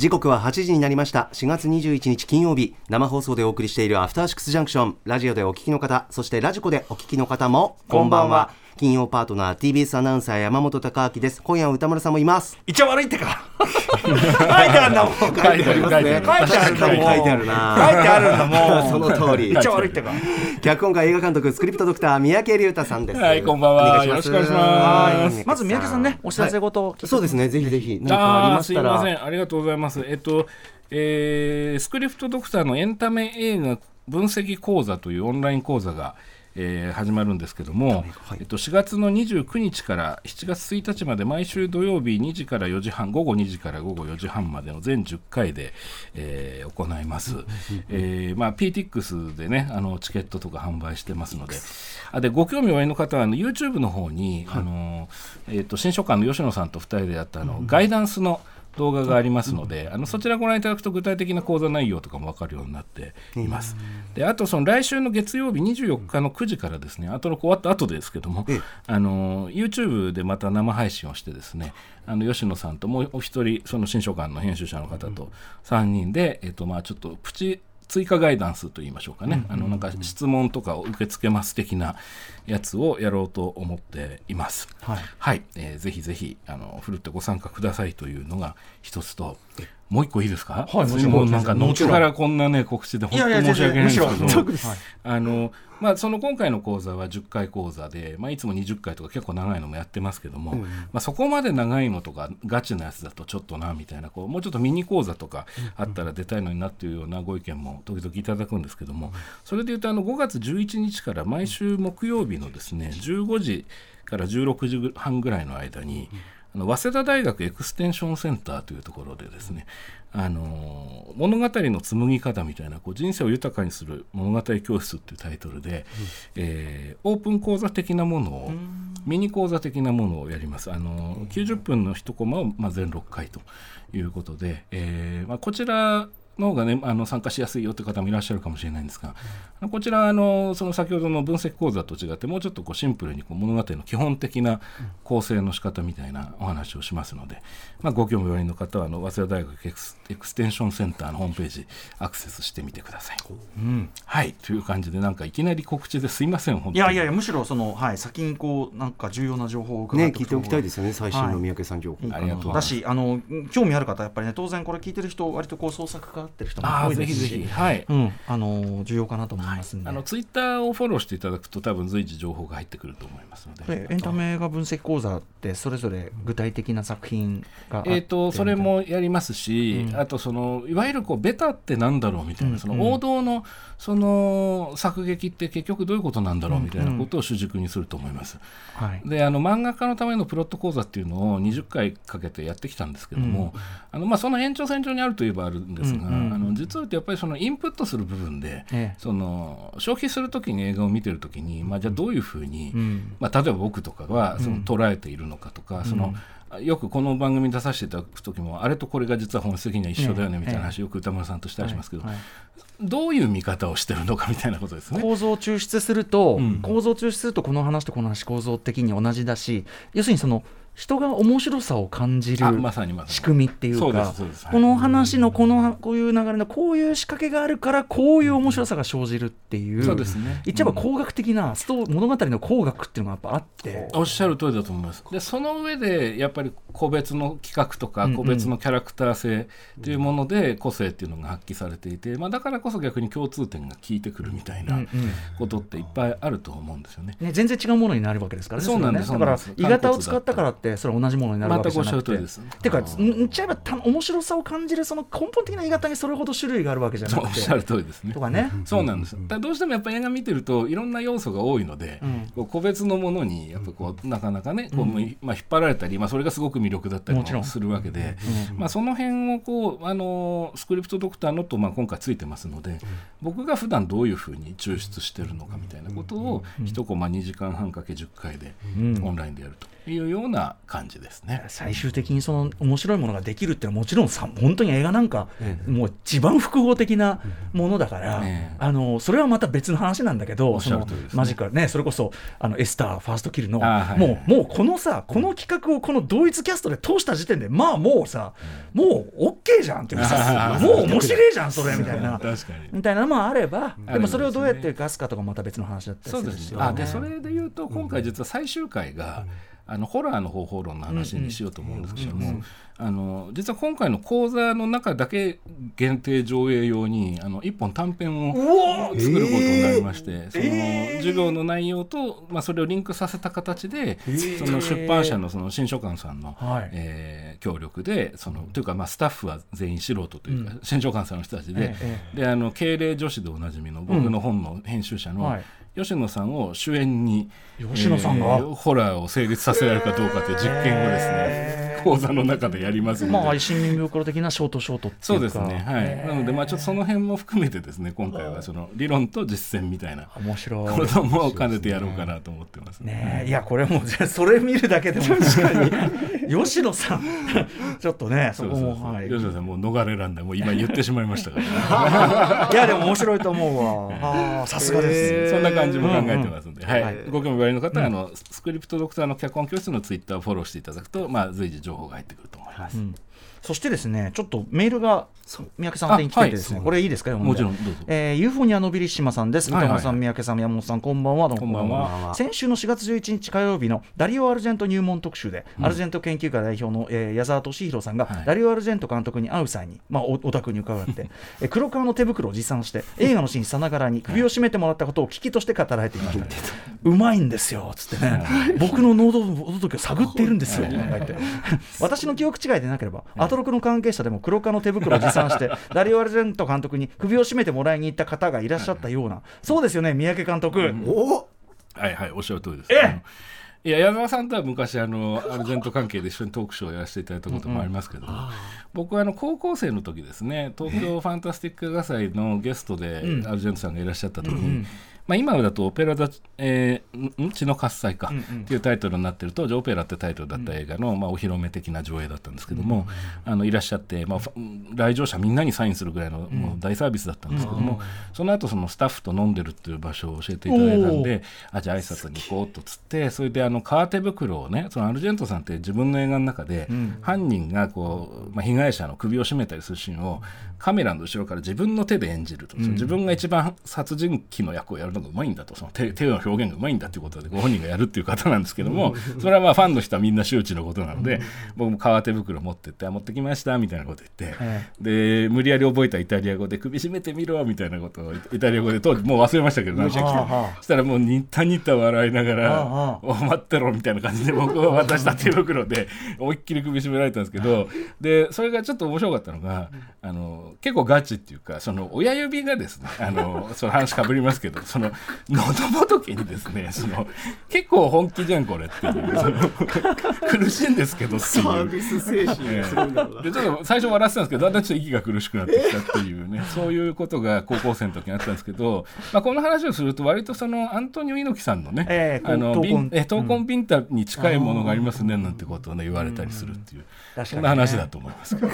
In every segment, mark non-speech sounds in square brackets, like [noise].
時刻は8時になりました。4月21日金曜日。生放送でお送りしているアフターシックスジャンクション。ラジオでお聞きの方そしてラジコでお聞きの方もこんばんは。金曜パートナー TBS アナウンサー山本貴明です。今夜は歌丸さんもいます。一応悪いってか。書いてあるんだもん。書いてありますね。書いてあるんだもん。書いてあるな。書いてあるんだもん。その通り。一応悪いってか。脚本家映画監督スクリプトドクター三宅龍太さんです。はいこんばんは。よろしくお願いします。まず三宅さんねお知らせごとそうですねぜひぜひ何かありましたら。すいません。ありがとうございます。えっとえー、スクリプトドクターのエンタメ映画分析講座というオンライン講座がえー、始まるんですけども、はい、えっと、4月の29日から7月1日まで毎週土曜日2時から4時半午後2時から午後4時半までの全10回で、えー、行います、えーまあ、PTX でねあのチケットとか販売してますので。あでご興味おありの方はあの YouTube の方に、はい、あのえーと、新書館の吉野さんと2人でやったあの、うん、ガイダンスの動画がありますので、あのそちらご覧いただくと具体的な講座内容とかも分かるようになっています。であとその来週の月曜日24日の9時からですね、あとの終わった後ですけども、あの YouTube でまた生配信をしてですね、あの吉野さんともうお一人その新書館の編集者の方と3人で、えっとまあちょっとプチ追加ガイダンスと言いましょうかね、あのなんか質問とかを受け付けます的なやつをやろうと思っています。はい、はい、えー、ぜひぜひあのふるってご参加くださいというのが一つと。もう一個いいですか？はい、もちろん。なんか、後からこんなね、告知で、本当に申し訳ないんですけど。あの、まあ、その今回の講座は10回講座で、まあ、いつも20回とか結構長いのもやってますけども、うん、まあ、そこまで長いのとか、ガチなやつだとちょっとな、みたいな、こう、もうちょっとミニ講座とかあったら出たいのになっていうようなご意見も時々いただくんですけども、それでいうと、あの、5月11日から毎週木曜日のですね、15時から16時半ぐらいの間に、あの早稲田大学エクステンションセンターというところでですねあの物語の紡ぎ方みたいなこう人生を豊かにする物語教室っていうタイトルで、うん、えー、オープン講座的なものをミニ講座的なものをやります。あの90分の1コマを、まあ、全6回ということで、えーまあ、こちらの方がねあの参加しやすいよという方もいらっしゃるかもしれないんですが、うん、こちらあのその先ほどの分析講座と違ってもうちょっとこうシンプルにこう物語の基本的な構成の仕方みたいなお話をしますので、まあ、ご興味おありの方はあの早稲田大学エクスエクステンションセンターのホームページアクセスしてみてください。うん、はい。という感じでなんかいきなり告知ですいません本当いやいやむしろその、はい、先にこうなんか重要な情報を伺って、ね、聞いておきたいですよね最新の三宅さん情報、はい、ありがとうだしあの興味ある方やっぱりね当然これ聞いてる人割とこう創作家ってる人も多いですしぜひ。はい、うん、あの重要かなと思いますんで、はい、あのツイッターをフォローしていただくと多分随時情報が入ってくると思いますので。エンタメ映画分析講座ってそれぞれ具体的な作品がえっ、とそれもやりますし、うん、あとそのいわゆるこうベタってなんだろうみたいな、うん、その王道のその作劇って結局どういうことなんだろうみたいなことを主軸にすると思います。はい、であの漫画家のためのプロット講座っていうのを20回かけてやってきたんですけども、あのまあ、その延長線上にあるといえばあるんですが、あの実はやっぱりそのインプットする部分で、ええ、その消費する時に映画を見てる時に、まあ、じゃあどういうふうに、ん、まあ、例えば僕とかはその捉えているのかとか、そのよくこの番組に出させていただく時もあれとこれが実は本質的には一緒だよねみたいな話よく歌丸さんとしたりしますけど、どういう見方をしてるのかみたいなことですね。構造を抽出すると、うん、構造を抽出するとこの話とこの話構造的に同じだし要するにその人が面白さを感じる仕組みっていうかこの話のこのこういう流れのこういう仕掛けがあるからこういう面白さが生じるっていうそうですね。言っちゃえば工学的なスト物語の工学っていうのがやっぱあって。おっしゃる通りだと思います。でその上でやっぱり個別の企画とか個別のキャラクター性っていうもので個性っていうのが発揮されていて、まあ、だからこそ逆に共通点が効いてくるみたいなことっていっぱいあると思うんですよね。ね全然違うものになるわけですからねそうなんです、ね、だから。鋳型を使ったからってそれは同じものになるわけじゃなくて。です。ていうか、言っちゃえばた面白さを感じるその根本的な言い方にそれほど種類があるわけじゃなくて。おっしゃる通りですね。とかね。[laughs] そうなんです。だどうしてもやっぱり映画見てるといろんな要素が多いので、個別のものにやっぱこうなかなかね、こうまあ引っ張られたり、まあそれがすごく魅力だったりもするわけで、まあその辺をこうあのスクリプトドクターのとまあ今回ついてますので、僕が普段どういうふうに抽出してるのかみたいなことを一コマ2時間半かけ10回でオンラインでやると。いうような感じですね。最終的にその面白いものができるっていうのはもちろんさ本当に映画なんか、もう一番複合的なものだから、あのそれはまた別の話なんだけど、そのマジカルねそれこそあのエスターファーストキルの、もうもうこのさこの企画をこのど同一キャストで通した時点でまあもうさもう OK じゃんっていうさもう面白いじゃんそれみたいな。[laughs] みたいなのもあればでもそれをどうやって出すかとかまた別の話だったりするんです。よ、ね、でそれで言うと今回実は最終回が、あのホラーの方法論の話にしようと思うんですけども、あの実は今回の講座の中だけ限定上映用にあの一本短編を作ることになりまして、その授業の内容と、まあ、それをリンクさせた形で、その出版社のその新書館さんの、はい、えー、協力でそのというかまあスタッフは全員素人というか、うん、新書館さんの人たちで,、であの敬礼女子でおなじみの僕の本の編集者の、はい吉野さんを主演に吉野さんが、えー、ホラーを成立させられるかどうかという実験をですね [laughs] 講座の中でやりますので、まあ、新民袋的なショートショートっていうか。そうですね。はい。なのでまあちょっとその辺も含めてですね今回はその理論と実践みたいな面白い。ことも兼ねてやろうかなと思ってます。ね。ねい。やこれもうそれ見るだけでも確かに。[laughs] 吉野さん。ちょっとねそこもはい、吉野さんもう逃れらんない。もう今言ってしまいましたから、[laughs] いやでも面白いと思うわ。さすがですそんな感じも考えてますんで、はい、ご興味おありの方は、あのスクリプトドクターの脚本教室のツイッターをフォローしていただくと、まあ、随時情情報が入ってくると思います。そしてですねちょっとメールが三宅さん宛に来ててですね、はい、これいいですか？もちろんどうぞ、えー、ユーフォニアのびりしまさんです、はいはい、さん三宅さん山本さんこんばんは。こんばんは。先週の4月11日火曜日のダリオ・アルジェント入門特集で、うん、アルジェント研究会代表の、えー、矢沢俊弘さんが、はい、ダリオ・アルジェント監督に会う際に、まあ、おお宅に伺って [laughs] え黒川の手袋を持参して映画のシーンさながらに首を絞めてもらったことを聞きとして語られていました、うまいんですよ。つってね。僕の喉の時を探っているんですよ。[laughs] 私の記憶違いでなければアトロクの関係者でも黒川の手袋を持参して [laughs] ダリオ・アルジェント監督に首を絞めてもらいに行った方がいらっしゃったような、そうですよね三宅監督、うん、おはいはいおっしゃる通りです、えいや矢沢さんとは昔あのアルジェント関係で一緒にトークショーをやらせていただいたこともありますけど、うんうん、僕はあの高校生の時ですね東京ファンタスティック映画祭のゲストでアルジェントさんがいらっしゃった時に、うんうんまあ、今だと「オペラ座、えー、血の喝采か」っていうタイトルになってる当時「オペラ」ってタイトルだった映画の、まあ、お披露目的な上映だったんですけども、あのいらっしゃって、まあ、来場者みんなにサインするぐらいのもう大サービスだったんですけども、その後そのスタッフと飲んでるっていう場所を教えていただいたんであじゃあ挨拶に行こうとつってそれであの革手袋をねそのアルジェントさんって自分の映画の中で、犯人がこう、まあ、被害者の首を絞めたりするシーンをカメラの後ろから自分の手で演じると、自分が一番殺人鬼の役をやるのがうまいんだと。その手 [laughs] 手の表現がうまいんだということでご本人がやるっていう方なんですけども [laughs] それはまあファンの人はみんな周知のことなので僕も革手袋持ってって持ってきましたみたいなこと言ってで無理やり覚えたイタリア語で首絞めてみろみたいなことを [laughs] イタリア語で当時もう忘れましたけどそしたらもうニタニタ笑いながら「お待ってろ」みたいな感じで僕は渡した手袋で思いっきり首絞められたんですけどでそれがちょっと面白かったのがあの結構ガチっていうかその親指がですね [laughs] あのその話かぶりますけどその喉仏にですねその結構本気じゃんこれっていう [laughs] その苦しいんですけどっていう。サービス精神、えー、でちょっと最初笑ってたんですけどだんだんちょっと息が苦しくなってきたっていうね、そういうことが高校生の時にあったんですけど、まあ、この話をすると割とそのアントニオ猪木さんのね、えー、あの闘魂ビンタに近いものがありますねなんてことをね言われたりするっていう、そんな話だと思いますけど。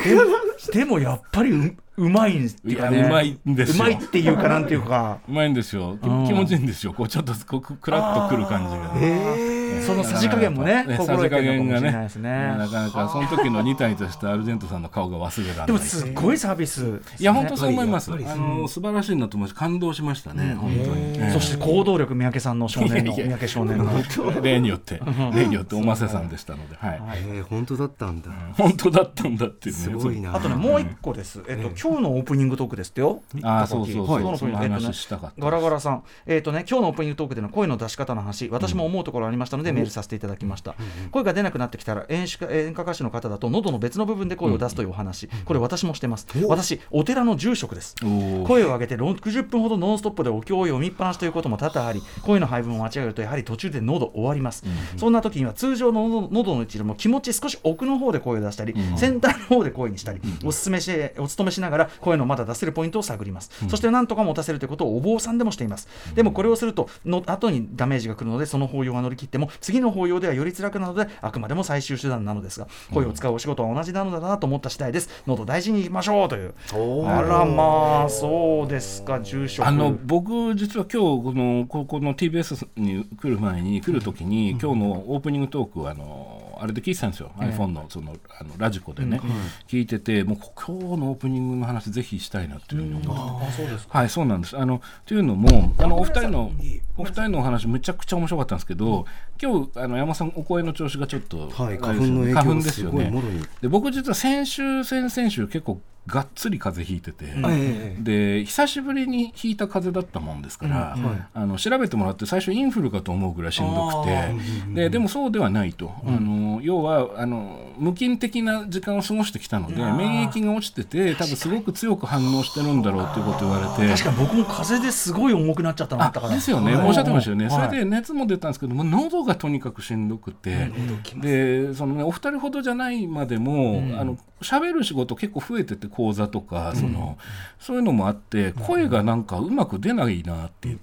でもやっぱりううまいんですよ、ね、うまいんですうまいっていうかなんていうか。うまいんですよ。気持ちいいんですよ。こうちょっとこうクラッとくる感じが、ね、そのさじ加減もねねさじ加減がね。なかなかその時のニタニタしたアルゼントさんの顔が忘れられない。でもすごいサービス、いや本当そう思います。あの素晴らしいなと思います感動しましたね、本当に、そして行動力三宅さんの少年の三宅少年の。[laughs] 例によって例によっておませさんでしたので、はい、え本当だったんだ。本当だったんだっていうね。すごいな。あとねもう一個です、えっと今日のオープニングトークですってよ。あそうそうそう、その話したかったガラガラさん。えっとね今日のオープニングトークでの声の出し方の話私も思うところありましたのでメールさせていただきました、声が出なくなってきたら演歌演歌歌手の方だと喉の別の部分で声を出すというお話、これ私もしてます。私お寺の住職です。声を上げて60分ほどノンストップでお経を読みっぱなしということも多々あり声の配分を間違えるとやはり途中で喉終わります、そんな時には通常の喉の位置でも気持ち少し奥の方で声を出したり、先端の方で声にしたり、おすすめしお勤めしながら声のまだ出せるポイントを探ります、そして何とか持たせるということをお坊さんでもしています、でもこれをするとの後にダメージが来るのでその法要が乗り切っても次の法要ではより辛くなのであくまでも最終手段なのですが声を使うお仕事は同じなのだなと思った次第です。喉大事にいきましょうという。あらまあそうですか住所。あの僕実は今日このここの TBS に来る前に来るときに、今日のオープニングトークあのあれで聞いてたんですよ、えー、iPhone のそのあのラジコでね、うん、聞いててもう今日のオープニングの話ぜひしたいなっていうふうに思って、うん、はいそうなんです。あのというのもあのお二人のお二人のお話めちゃくちゃ面白かったんですけど、今日あの山さんお声の調子がちょっと、はい、花粉の影響ですよね。で僕実は先週先々週結構がっつり風邪ひいてて、うん、で久しぶりにひいた風邪だったもんですから、うん、あの調べてもらって最初インフルかと思うぐらいしんどくてででもそうではないと、うん、あの要はあの無菌的な時間を過ごしてきたので免疫が落ちてて多分すごく強く反応してるんだろうということを言われて。確かに僕も風邪ですごい重くなっちゃったのあったから。ですよね、おっしゃってましたよね、それで熱も出たんですけども喉がとにかくしんどくて、でそのねお二人ほどじゃないまでも、あの喋る仕事結構増えてて講座とかその、そういうのもあって声がなんかうまく出ないなっていう。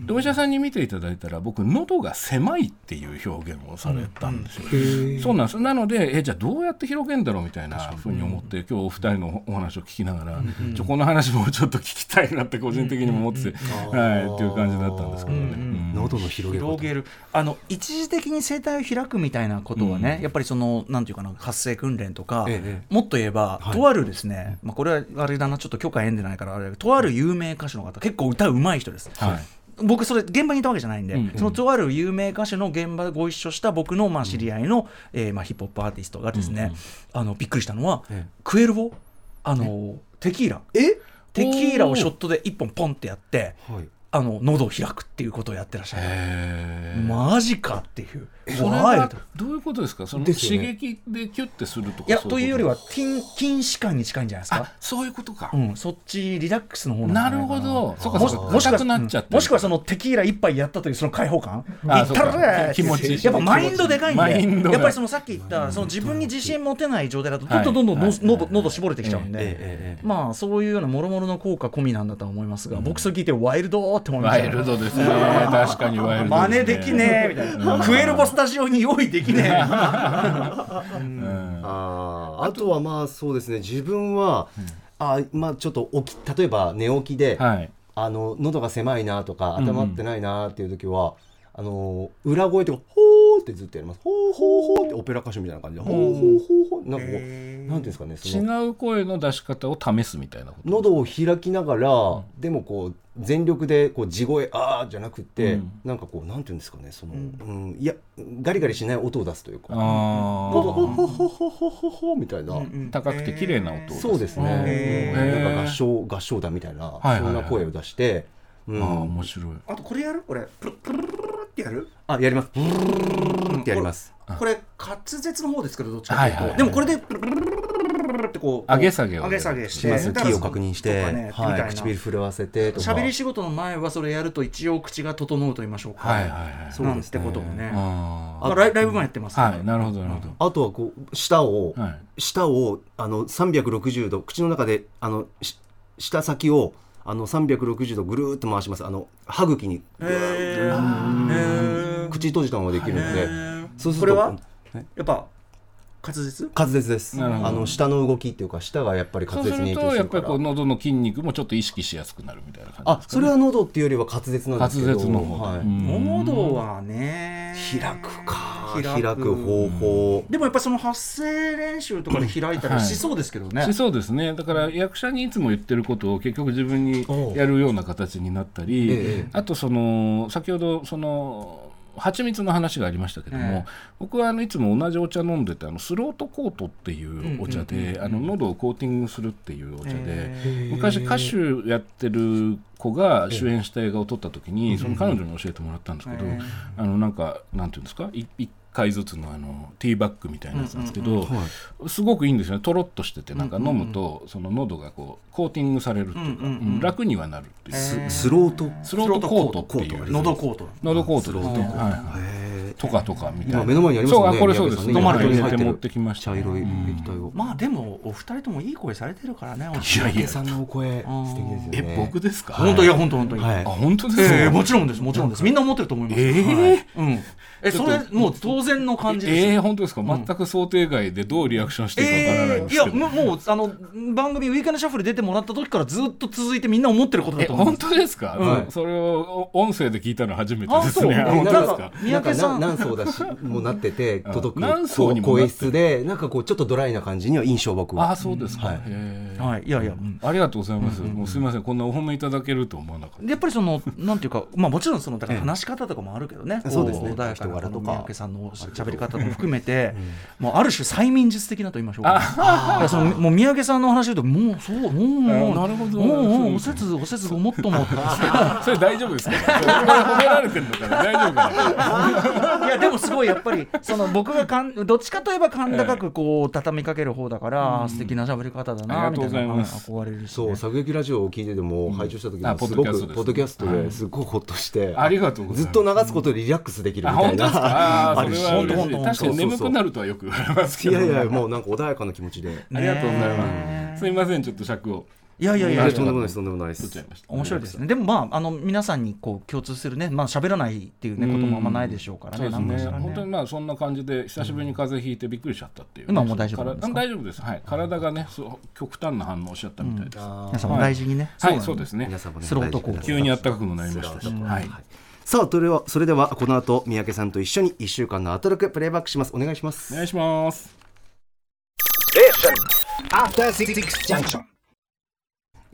でお医者さんに見ていただいたら僕喉が狭いっていう表現をされたんですよ、そうなんです。なのでえじゃあどうやって広げんだろうみたいなふうに思って今日お二人のお話を聞きながら、ちょこの話もちょっと聞きたいなって個人的にも思ってて、[laughs] はいっていう感じだったんですけどね、喉の広げる。あの一時的に声帯を開くみたいなことはね、やっぱりそのなんていうかな発声訓練とか、もっと言えば、とあるですね、まあ、これはあれだなちょっと許可得んでないからあれとある有名歌手の方結構歌うまい人です。はい。僕それ現場にいたわけじゃないんで、うんうん、そのとある有名歌手の現場でご一緒した僕のまあ知り合いの、うん、えー、まあヒップホップアーティストがですね、うんうん、あのびっくりしたのは、クエルボあのテキーラ。え？テキーラをショットで1本ポンってやって、はい、あの喉を開くっていうことをやってらっしゃる。マジかっていう。それはどういうことですか？その、刺激でキュッてするとかいやと？いうよりは筋筋弛緩に近いんじゃないですか？そういうことか、うん、そっちリラックスの方なるほど。そうかもしもしくはもしくはそのテキーラ一杯やったというその開放感。あった気持ちやっぱマインドでかいんで。やっぱりそのさっき言ったその自分に自信持てない状態だとどんどんどんどん喉喉絞れてきちゃうんで。まあそういうようなもろもろの効果込みなんだと思いますが僕それ聞いてワイルドって思いました。ワイルドですね。確かにワイルド真似できねえみたいな。クエルボスタジオに用意できねえ。ああとはまあそうですね。自分は、あまあちょっと起き例えば寝起きで、はい、あの喉が狭いなとか頭ってないなっていう時は、あの裏声とか「ほー」ってずっとやります「ほーほーほー」ってオペラ歌手みたいな感じで「ほーほーほーほー」なんかこうなんていうんですかね違う声の出し方を試すみたいな喉を開きながら、うん、でもこう全力でこう地声「ああ」じゃなくて、うん、なんかこうなんていうんですかねその、うん、うん、いやガリガリしない音を出すというか「ほほほほほほほほ」みたいな、高くて綺麗な音を出すそうですね、なんか合唱合唱団みたいな、そんな声を出して。ああ面白いあとこれやるこれプルプルってやるあやりますってやりますこれ滑舌の方ですけどどっちかというとでもこれでプルプルってこう上げ下げを上げ下げしますキーを確認して、はい、唇震わせて喋り仕事の前はそれやると一応口が整うと言いましょうか、はいはいはい、そうですってこともね。あライライブ前やってます、はい。なるほどなるほど。あとはこう舌を、舌をあの360度口の中であの舌先をあの360度ぐるっと回します。あの歯茎に。口閉じたままできるので。そうするとこれは？やっぱ滑舌？滑舌です。あの下の動きっていうか舌がやっぱり滑舌に影響するから。やっぱりこう喉の筋肉もちょっと意識しやすくなるみたいな感じ、ね、あそれは喉っていうよりは滑舌なんですけど。滑舌の方、はい、喉はね。開くか開く方法。でもやっぱその発声練習とかで開いたりしそうですけどね、はい、しそうですね。だから役者にいつも言ってることを結局自分にやるような形になったり、ええ、あとその先ほどその蜂蜜の話がありましたけども、えー、僕はあのいつも同じお茶飲んでてあのスロートコートっていうお茶で喉をコーティングするっていうお茶で、えー、昔歌手やってる子が主演した映画を撮った時に、その彼女に教えてもらったんですけど、あのなんかなんていうんですか？一回ずつのあのティーバッグみたいなやつなんですけど、すごくいいんですよね。とろっとしててなんか飲むとその喉がこうコーティングされるっていうか、楽にはなるっていう。スロート？スロートコートっていう。喉コート喉コートですね、はいとかとかみたいな。目の前にありますね。これそうです。飲まれて持ってきました茶色い液体を。まあでもお二人ともいい声されてるからねいやいや。さんのお声素敵ですよね。え僕ですか？本当い。や本当本当に。あ本当ですか？もちろんですもちろんです。みんな思ってると思います。ええうん。えそれもう当然の感じですええ本当ですか？全く想定外でどうリアクションしていいかわからないんですけど。いやもうあの番組ウィークエンドシャッフル出てもらった時からずっと続いてみんな思ってることだと思う本当ですか？それを音声で聞いたの初めてですね。本当ですか三宅さん。何層だしもなってて届く何層に声質でなんかこうちょっとドライな感じには印象僕は。あそうですか、はい、はい、いやいや、ありがとうございます、もうすみません。こんなお褒めいただけると思わなかった。やっぱりそのなんていうかまあもちろんそのだから話し方とかもあるけどね、そうですね。穏やかなとか。三宅さんの喋り方も含めて、もうある種催眠術的なと言いましょうか。そのもう三宅さんの話言うともうそうもうなるほど。もうおせつおせつごもっとも。[laughs] それ大丈夫ですか？褒められてるのかな？大丈夫かな？いやでもすごいやっぱりその僕がかんどっちかといえば甲高くこう畳みかける方だから、素敵な喋り方だなみたいな憧れるし、そう作劇ラジオを聞いてても拝聴した時にすごくポッドキャストですごくほっとして、ありがとうずっと流すことでリラックスできるみたいな。あそれは確かに眠くなるとはよく言われますけどいやいやもうなんか穏やかな気持ちで。ありがとうございます。すみませんちょっと尺をいやいやいや、とんでもないです、とんでもないです。面白いですね。でも、まあ、あの、皆さんに、こう、共通するね、まあ、喋らないっていうね、こともあんまないでしょうからね。そうですね。本当に、まあ、そんな感じで、久しぶりに風邪ひいて、びっくりしちゃったっていう。今も大丈夫です大丈夫です。はい、体がね、極端な反応しちゃったみたいです。皆さんも大事にね。はい、そうですね。スロート急に暖かくもなりましたし。はい。さあそれはそれではこの後三宅さんと一緒に1週間のアトロクプレイバックしますお願いしますお願いします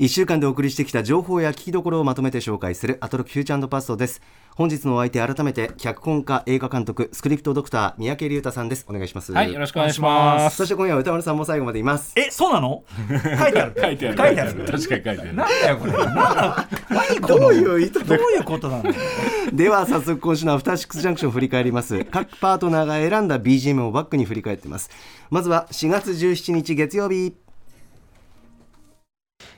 1週間でお送りしてきた情報や聞きどころをまとめて紹介するアトロクフューチャーパストです。本日のお相手改めて脚本家映画監督スクリプトドクター三宅龍太さんです。お願いします。はいよろしくお願いします。そして今夜は歌丸さんも最後までいます。えそうなの？[laughs] 書いてある。書いてある。書いてある。確かに書いてある。なんだよこれ。何どういう意図どういうことなのでは早速今週のアフターシックスジャンクションを振り返ります。[laughs] 各パートナーが選んだ BGM をバックに振り返っています。まずは4月17日月曜日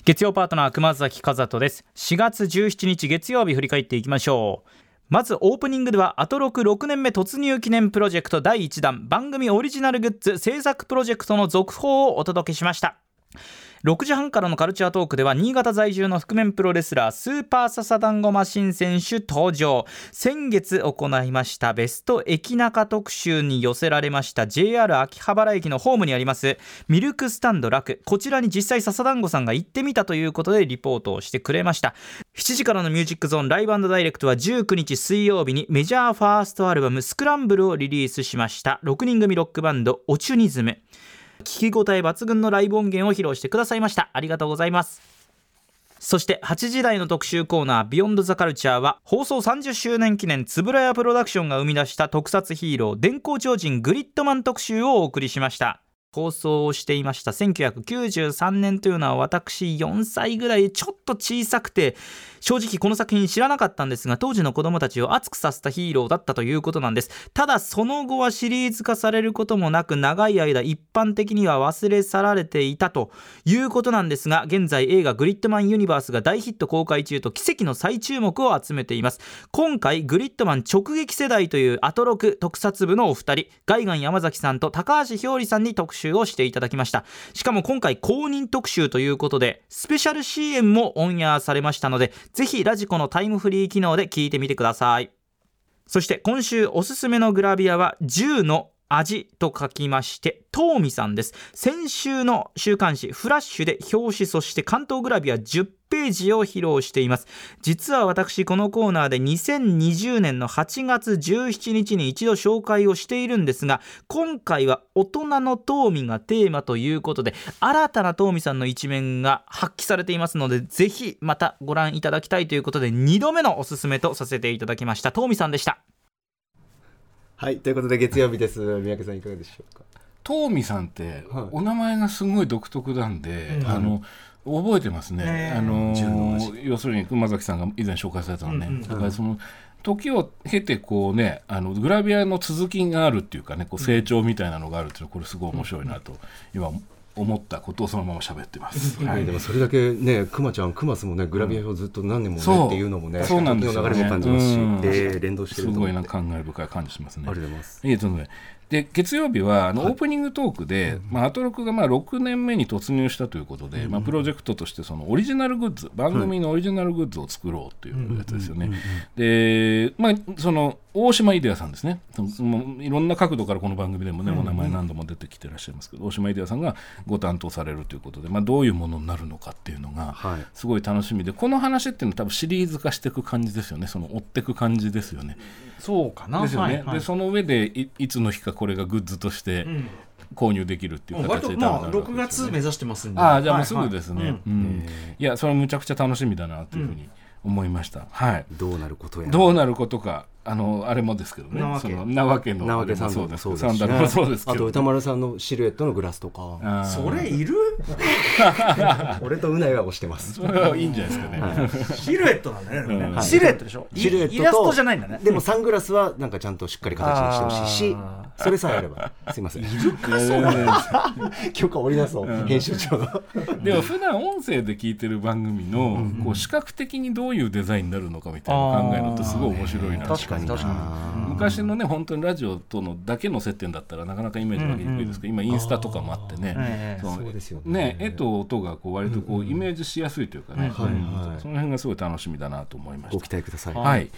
月曜パートナー熊崎和人です。4月17日月曜日振り返っていきましょう。まずオープニングではアトロク6年目突入記念プロジェクト第1弾番組オリジナルグッズ制作プロジェクトの続報をお届けしました。6時半からのカルチャートークでは新潟在住の覆面プロレスラースーパーササダンゴマシン選手登場。先月行いましたベスト駅中特集に寄せられました JR 秋葉原駅のホームにありますミルクスタンド楽こちらに実際笹団子さんが行ってみたということでリポートをしてくれました。7時からのミュージックゾーンライブダイレクトは19日水曜日にメジャーファーストアルバムスクランブルをリリースしました。6人組ロックバンドオチュニズム。聞き応え抜群のライブ音源を披露してくださいました。ありがとうございます。そして8時台の特集コーナー「ビヨンドザカルチャーは放送30周年記念円谷プロダクションが生み出した特撮ヒーロー電光超人グリッドマン特集をお送りしました。放送をしていました。1993年というのは私4歳ぐらいちょっと小さくて正直この作品知らなかったんですが当時の子供たちを熱くさせたヒーローだったということなんです。ただその後はシリーズ化されることもなく長い間一般的には忘れ去られていたということなんですが現在映画グリッドマンユニバースが大ヒット公開中と奇跡の再注目を集めています。今回グリッドマン直撃世代というアトロク特撮部のお二人ガイガン山崎さんと高橋ひょうりさんに特集をしていただきました。しかも今回公認特集ということでスペシャル CM もオンエアされましたのでぜひラジコのタイムフリー機能で聞いてみてください。そして今週おすすめのグラビアは10の味と書きまして、トーミさんです。先週の週刊誌フラッシュで表紙、そして関東グラビア10ページを披露しています。実は私、このコーナーで2020年の8月17日に一度紹介をしているんですが、今回は大人のトーミがテーマということで、新たなトーミさんの一面が発揮されていますので、ぜひまたご覧いただきたいということで、2度目のおすすめとさせていただきました。トーミさんでした。はいということで月曜日です。三宅さんいかがでしょうか？東美さんってお名前がすごい独特なんで、はい、あの覚えてますね、あの要するに熊崎さんが以前紹介されたのね、うんうん、だからその時を経てこうねあのグラビアの続きがあるっていうかねこう成長みたいなのがあるっていうのはこれすごい面白いなと今思ったことをそのまま喋ってます。[laughs] はい、でもそれだけね、くまちゃん、くますもね、グラビアをずっと何年もね、っていうのもね、そうなんですよ、ね、流れも感じますし、えー、連動してるすごいな感慨深い感じしますね。ありがとうございます。えー、とね、で月曜日はあのオープニングトークで、はい、まあ、アトロクがまあ6年目に突入したということで、うん、まあ、プロジェクトとしてそのオリジナルグッズ番組のオリジナルグッズを作ろうというやつですよね。で、まあ、その大島イデアさんですね。いろんな角度からこの番組でもね、お名前何度も出てきてらっしゃいますけど大島イデアさんがご担当されるということで、まあ、どういうものになるのかっていうのがすごい楽しみで、この話っていうのは多分シリーズ化していく感じですよね。その追っていく感じですよね。そうかな。ですよね、はいはい、でその上でいいつの日かこれがグッズとして購入できるっていう形で、ね、まあ6月目指してますんで。ああじゃあもうすぐですね、はいはいうん、いやそれむちゃくちゃ楽しみだなというふうに思いました、はい。どうなることやどうなることかあのあれもですけどね。縄家。縄家の縄家さんもそうですサンダルもそうですあと歌丸さんのシルエットのグラスとか。それいる？[laughs] 俺とうなや押してます。それはいいんじゃないですかね、はい、シルエットなんだね、うん、シルエットでしょ？シルエットイラストじゃないんだね。でもサングラスはなんかちゃんとしっかり形にしてほしいしそれさえあれば。すいません。いるか。そう許可下りなそう、うん、編集長の。でも普段音声で聞いてる番組の、こう視覚的にどういうデザインになるのかみたいな考えるのってすごい面白いな確かかに。昔のね本当にラジオとのだけの接点だったらなかなかイメージがきにくいですけど、今インスタとかもあってね、絵と音がこう割とこうイメージしやすいというかね、その辺がすごい楽しみだなと思いました。ご期待ください。はい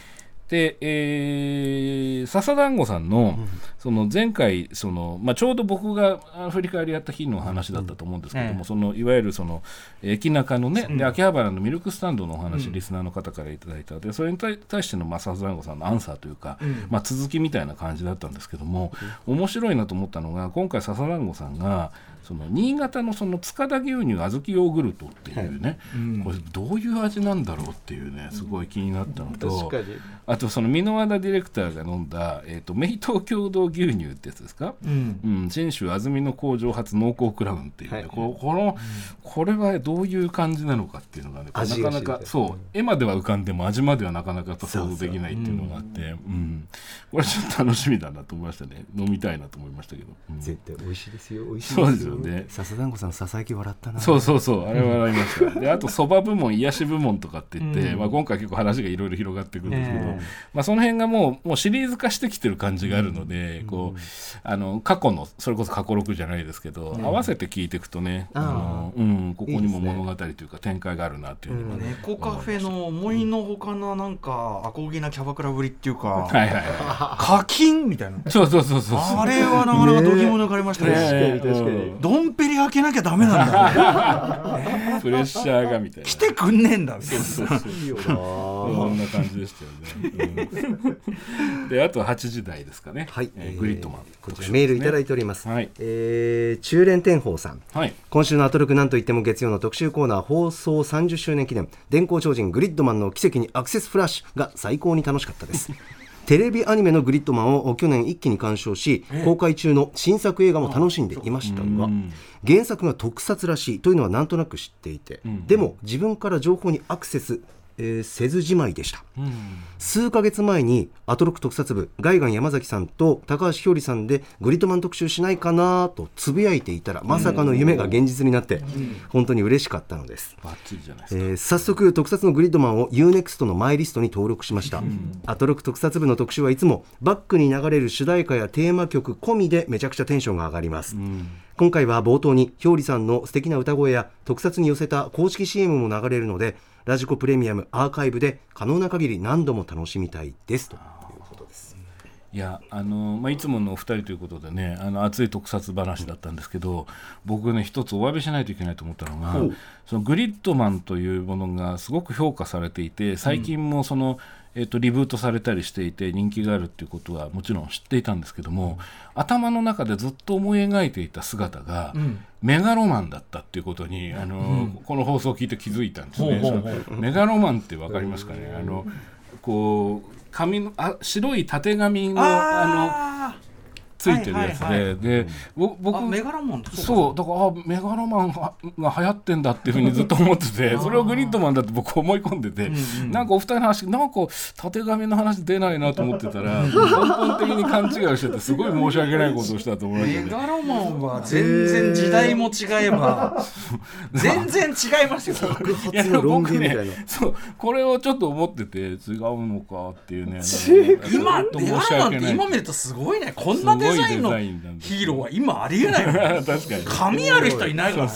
で、えー、笹団子さんの,、その前回その、まあ、ちょうど僕が振り返りやった日の話だったと思うんですけども、そのいわゆるその駅中のね、で秋葉原のミルクスタンドのお話、リスナーの方からいただいた。でそれに対しての、まあ、笹団子さんのアンサーというか、まあ、続きみたいな感じだったんですけども、面白いなと思ったのが今回笹団子さんがその新潟のその塚田牛乳小豆ヨーグルトっていうね、はい。うん、これどういう味なんだろうっていうねすごい気になったのと、あとその箕輪田ディレクターが飲んだ、えーと、明東共同牛乳ってやつですか、うん、うん、信州安曇の工場発濃厚クラウンっていうね、はい、ここの、これはどういう感じなのかっていうのがねなかなかそう絵までは浮かんでも味まではなかなか想像できないっていうのがあってうん、これちょっと楽しみだなと思いましたね。飲みたいなと思いましたけど、うん、絶対美味しいですよ。美味しいですよね笹団子さんささやき笑ったな。そうそうそうあれ笑いました。[laughs] であとそば部門癒し部門とかって言って、うん、まあ、今回結構話がいろいろ広がっていくんですけど、えー、まあ、その辺がもうもうシリーズ化してきてる感じがあるので、うん、こうあの過去のそれこそ過去6じゃないですけど、合わせて聞いていくとねあの、うん、ここにも物語というか展開があるなっていうふうに、ね、猫カフェの思いのほかななんかアコギなキャバクラぶりっていうか、はいはいはい、課金みたいな。そうそうそうそう。あれはなかなか度肝抜かれましたね、ね、確かに確かにドンペリ開けなきゃダメなんだ。[laughs] プレッシャーがみたいな。来てくんねえんだ。そうそうそういいよなそんな感じでしたよね、うん、であと8時台ですかね、はい。えー、グリッドマン、こちらメールいただいております、はい。えー、中連天宝さん、はい、今週のアトロクなんといっても月曜の特集コーナー放送30周年記念。電光超人グリッドマンの奇跡にアクセスフラッシュが最高に楽しかったですテレビアニメのグリッドマンを去年一気に鑑賞し公開中の新作映画も楽しんでいましたが原作が特撮らしいというのはなんとなく知っていてでも自分から情報にアクセスえー、せずじまいでした、うん、数か月前にアトロク特撮部ガイガン山崎さんと高橋ひょりさんでグリッドマン特集しないかなとつぶやいていたらまさかの夢が現実になって、本当に嬉しかったのです、えー、早速特撮のグリッドマンを UNEXT のマイリストに登録しました、うん、アトロク特撮部の特集はいつもバックに流れる主題歌やテーマ曲込みでめちゃくちゃテンションが上がります、うん。今回は冒頭にひょうりさんの素敵な歌声や特撮に寄せた公式 CM も流れるのでラジコプレミアムアーカイブで可能な限り何度も楽しみたいですということです。いやあのまあ、いつものお二人ということでねあの熱い特撮話だったんですけど僕ね一つお詫びしないといけないと思ったのがそのグリッドマンというものがすごく評価されていて最近もその、うんえーと、リブートされたりしていて人気があるっていうことはもちろん知っていたんですけども頭の中でずっと思い描いていた姿が、うん、メガロマンだったっていうことにあの、うん、この放送を聞いて気づいたんですね。メガロマンって分かりますかね？あのこう髪のあ白いたてがみのあのついてるやつで、はいはいはい、で、僕メガロマンそうだからあメガロマンが流行ってんだっていうふうにずっと思ってて [laughs] それをグリッドマンだって僕思い込んでて、うんうん、なんかお二人の話なんかたてがみの話出ないなと思ってたら根本的に勘違いをしててすごい申し訳ないことをしたと思いました、ね、メガロマンは全然時代も違えば [laughs] 全然違いますよ。いや僕ねそうこれをちょっと思ってて違うのかっていうね。今今見るとすごいね。こんなテデザインのヒーローは今ありえない。[laughs] 確かに。髪ある人いないから、ね、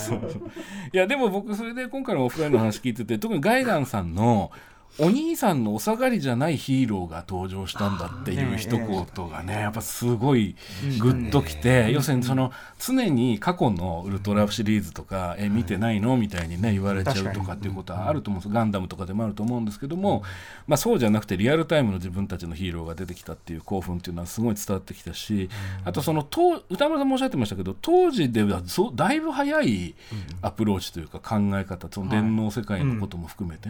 いやでも僕それで今回のお二人の話聞いてて特にガイガンさんのお兄さんのお下がりじゃないヒーローが登場したんだっていう一言がねやっぱすごいグッときて要するにその常に過去のウルトラシリーズとかえ見てないのみたいにね言われちゃうとかっていうことはあると思うんです。ガンダムとかでもあると思うんですけどもまあそうじゃなくてリアルタイムの自分たちのヒーローが出てきたっていう興奮っていうのはすごい伝わってきたしあとその歌丸さんもおっしゃってましたけど当時ではだいぶ早いアプローチというか考え方その電脳世界のことも含めて、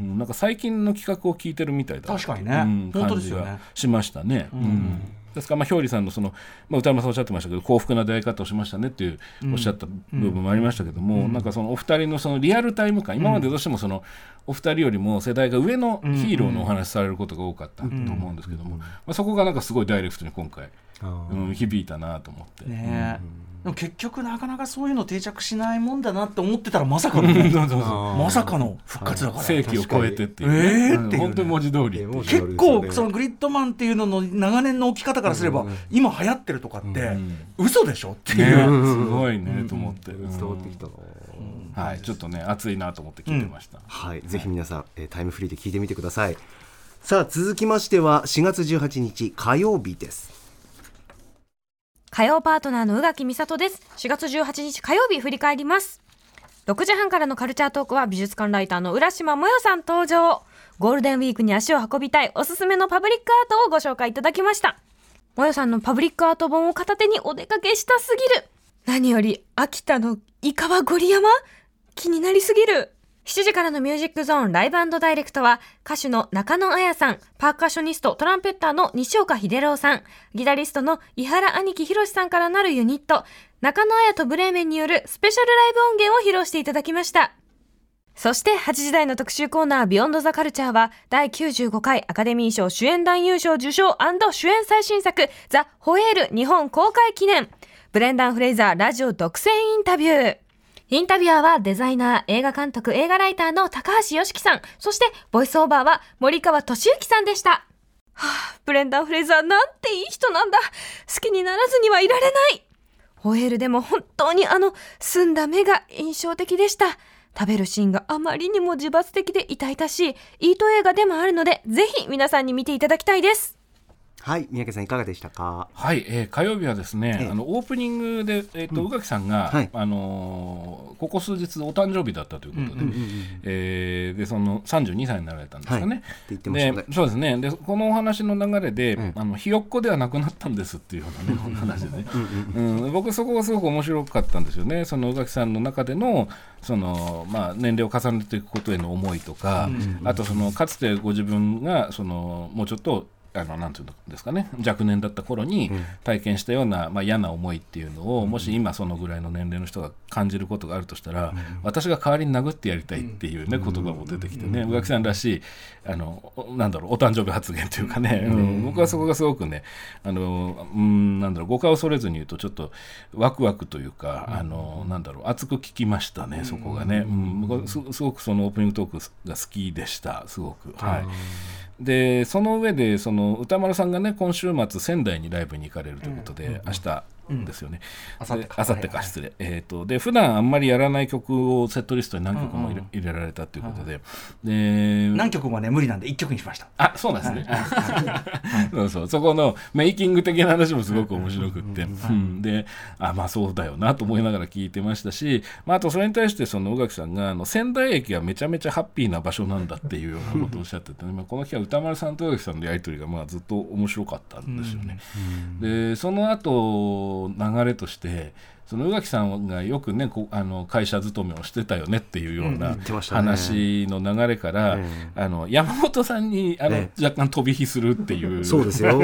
うん、なんか最近近の企画を聞いてるみたいだ確かにね、うん、感じがしましたね。うん、ですから、まあ、ひょうりさんのその、まあ、歌山さんおっしゃってましたけど幸福な出会い方をしましたねっていうおっしゃった部分もありましたけども、うん、なんかそのお二人のそのリアルタイム感今までどうしてもそのお二人よりも世代が上のヒーローのお話されることが多かったと思うんですけども、まあ、そこがなんかすごいダイレクトに今回、うん、響いたなと思って。ねでも結局なかなかそういうの定着しないもんだなって思ってたらまさかの。まさかの復活だから、世紀を超えてっていう、えー、って本当に文字通り。結構そのグリッドマンっていうのの長年の置き方からすれば、今流行ってるとかって、嘘でしょっていう、すごいねと思って、伝わってきたはい、ちょっとね熱いなと思って聞いてました、はい、ぜひ皆さん、えー、タイムフリーで聞いてみてください。さあ続きましては4月18日火曜日です火曜パートナーの宇垣美里です。4月18日火曜日振り返ります。6時半からのカルチャートークは美術館ライターの浦島もよさん登場。ゴールデンウィークに足を運びたいおすすめのパブリックアートをご紹介いただきました。もよさんのパブリックアート本を片手にお出かけしたすぎる。何より秋田の伊川ゴリ山？気になりすぎる。7時からのミュージックゾーンライブダイレクトは歌手の中野彩さん、パーカッショニスト、トランペッターの西岡秀郎さん、ギタリストの伊原兄貴博さんからなるユニット、中野彩とブレーメンによるスペシャルライブ音源を披露していただきました。そして8時台の特集コーナービヨンドザカルチャーは第95回アカデミー賞主演男優賞受賞主演最新作ザ・ホエール日本公開記念ブレンダン・フレイザーラジオ独占インタビューインタビュアーはデザイナー、映画監督、映画ライターの高橋良樹さん、そしてボイスオーバーは森川俊之さんでした。はあ、ブレンダー・フレイザーなんていい人なんだ。好きにならずにはいられない。ホエールでも本当にあの澄んだ目が印象的でした。食べるシーンがあまりにも自罰的で痛々しい、イート映画でもあるので、ぜひ皆さんに見ていただきたいです。はい三宅さんいかがでしたか？はい、えー、火曜日はですね、えー、あのオープニングで、えーと、うん、宇垣さんが、はい、あのー、ここ数日お誕生日だったということで、えでその32歳になられたんですかね、はい、でそうですね。でこのお話の流れで、うん、あのひよっこではなくなったんですっていうようなねこの話でね。うん、僕そこがすごく面白かったんですよね。その宇垣さんの中でのその、まあ、年齢を重ねていくことへの思いとか、あとそのかつてご自分がそのもうちょっとあのなんていうんですかね若年だった頃に体験したような、まあ、嫌な思いっていうのをもし今そのぐらいの年齢の人が感じることがあるとしたら、私が代わりに殴ってやりたいっていうね、言葉も出てきてね宇垣さんらしいあのなんだろうお誕生日発言というかね、うん、僕はそこがすごくねあの、うん、なんだろう誤解を恐れずに言うとちょっとワクワクというか、あのなんだろう熱く聞きましたねそこがね、うん、すごくそのオープニングトークが好きでしたすごく。はい。でその上でその歌丸さんがね今週末仙台にライブに行かれるということで、うん、明日ですよね。あさってか失礼。はい、えっ、ー、とで普段あんまりやらない曲をセットリストに何曲も入れうん。うん、入れられたということで、で何曲もね無理なんで1曲にしました。あそうなんですね。[laughs] そうそう。そこのメイキング的な話もすごく面白くって、うん、であまあそうだよなと思いながら聞いてましたし、まああとそれに対してその宇垣さんがあの仙台駅はめちゃめちゃハッピーな場所なんだっていうようなことをおっしゃってて、ね、まあこの日は歌丸さんと宇垣さんのやり取りがまあずっと面白かったんですよね。でその後流れとしてその宇垣さんがよくねこあの会社勤めをしてたよねっていうような話の流れから、あの山本さんにあの、若干飛び火するっていうそうですよ。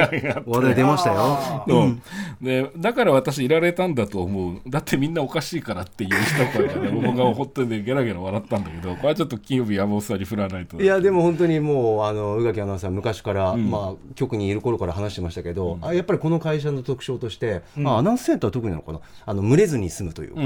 話題出ましたよ、うん、でだから私いられたんだと思う。だってみんなおかしいからっていう一声がね [laughs] 僕がほっとでゲラゲラ笑ったんだけどこれはちょっと金曜日山本さんに振らないといやでも本当にもうあの宇垣アナウンサー昔から、うん、まあ局にいる頃から話してましたけど、うん、あやっぱりこの会社の特徴として、まあ、アナウンスセンターは特になのかな。あのれずに済むというか、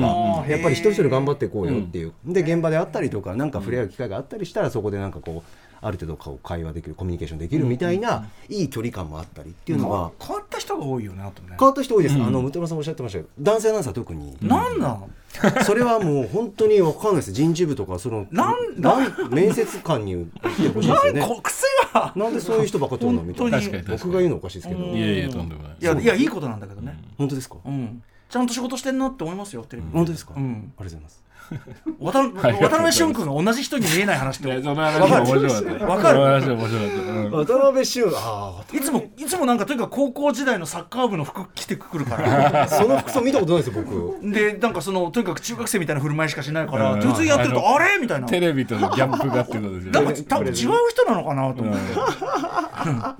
やっぱり一人一人頑張っていこうよっていう、で現場であったりとか何か触れ合う機会があったりしたらそこでなんかこうある程度こう会話できるコミュニケーションできるみたいな、いい距離感もあったりっていうのが、変わった人が多いよねあとね。変わった人多いです、あのムテマさんおっしゃってましたけど男性アナウンサー特に、なんなのそれはもう本当に分かんないです。人事部とかそのなんなん面接官に来てほしいですよね。なんでそういう人ばっか取るの？みたいな。確かに。確かに僕が言うのおかしいですけど。いやいやとんでもないいやいやいいことなんだけどね。本当ですか、うんちゃんと仕事してんなって思いますよテレビ本当ですか、うん。ありがとうございます渡渡辺俊君が同じ人に見えない話っていやその話も面白かる？その話も面白かった。うん。渡辺俊あいつもいつもなんかとにかく高校時代のサッカー部の服着てくるから。あ [laughs] その服装見たことないですよ僕。でなんかそのとにかく中学生みたいな振る舞いしかしないからうん。突然やってるとああれ？みたいな。テレビとのギャップがっていうことですよなん多分違う人なのかなと思って。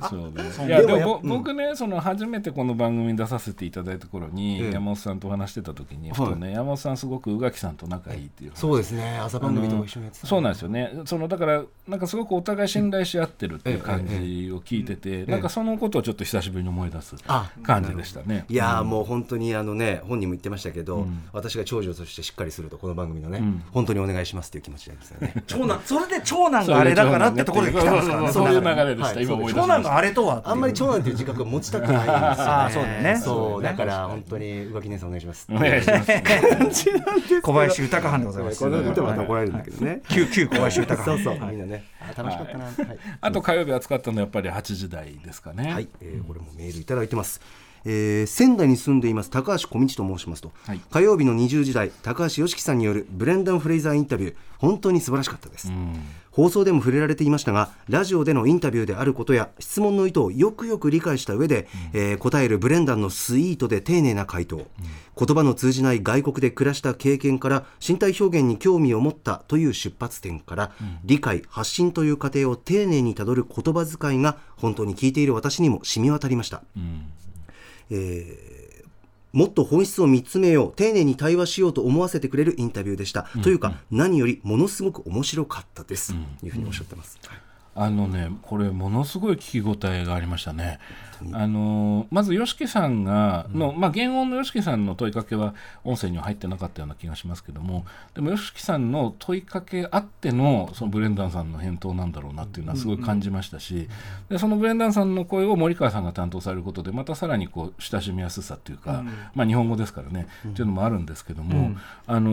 そうね。いやででも僕ねその初めてこの番組に出させていただいた頃にええ。山本さんとお話してた時にふとね山本さんすごく宇垣さんと仲いいっていう話。そうですね。朝番組とか一緒にやってたそうなんですよね。そのだからなんかすごくお互い信頼し合ってるっていう感じを聞いててなんかそのことをちょっと久しぶりに思い出すあ感じでしたね。いやーもう本当にあのね本人も言ってましたけど、うん。私が長女としてしっかりするとこの番組のね、うん。本当にお願いしますっていう気持ちなんですよね。[laughs] 長男それで長男があれだからってところで来たんですからねそういう流長れでした、はい今思い出しました。男があれとはあんまり長男っていう自覚を持ちたくないんですよね。あーそうだよね。そそううだから本当に浮気姉さんお願いします。お願いします。[laughs] 小林豊藩でございます。これ見てもらったら怒られるんだけどね、旧旧小林豊そう藩そう、みんなね。あ楽しかったな。はい、あと火曜日扱ったのはやっぱり8時台ですかね。はい、えーこれもメールいただいてます。えー仙台に住んでいます高橋小道と申しますと、はい。火曜日の20時台高橋良樹さんによるブレンダン・フレイザーインタビュー。本当に素晴らしかったです、うん。放送でも触れられていましたがラジオでのインタビューであることや質問の意図をよくよく理解した上で、えー答えるブレンダンのスイートで丁寧な回答、言葉の通じない外国で暮らした経験から身体表現に興味を持ったという出発点から、理解発信という過程を丁寧にたどる言葉遣いが本当に聞いている私にも染み渡りました、うんえーもっと本質を見つめよう丁寧に対話しようと思わせてくれるインタビューでした、というか何よりものすごく面白かったです、というふうにおっしゃってます、あのねこれものすごい聞き応えがありましたね。あのまず YOSHIKI さんがの、まあ、原音の YOSHIKI さんの問いかけは音声には入ってなかったような気がしますけどもでも YOSHIKI さんの問いかけあってのそのブレンダンさんの返答なんだろうなっていうのはすごい感じましたしでそのブレンダンさんの声を森川さんが担当されることでまたさらにこう親しみやすさっていうか、まあ、日本語ですからね、っていうのもあるんですけども、あの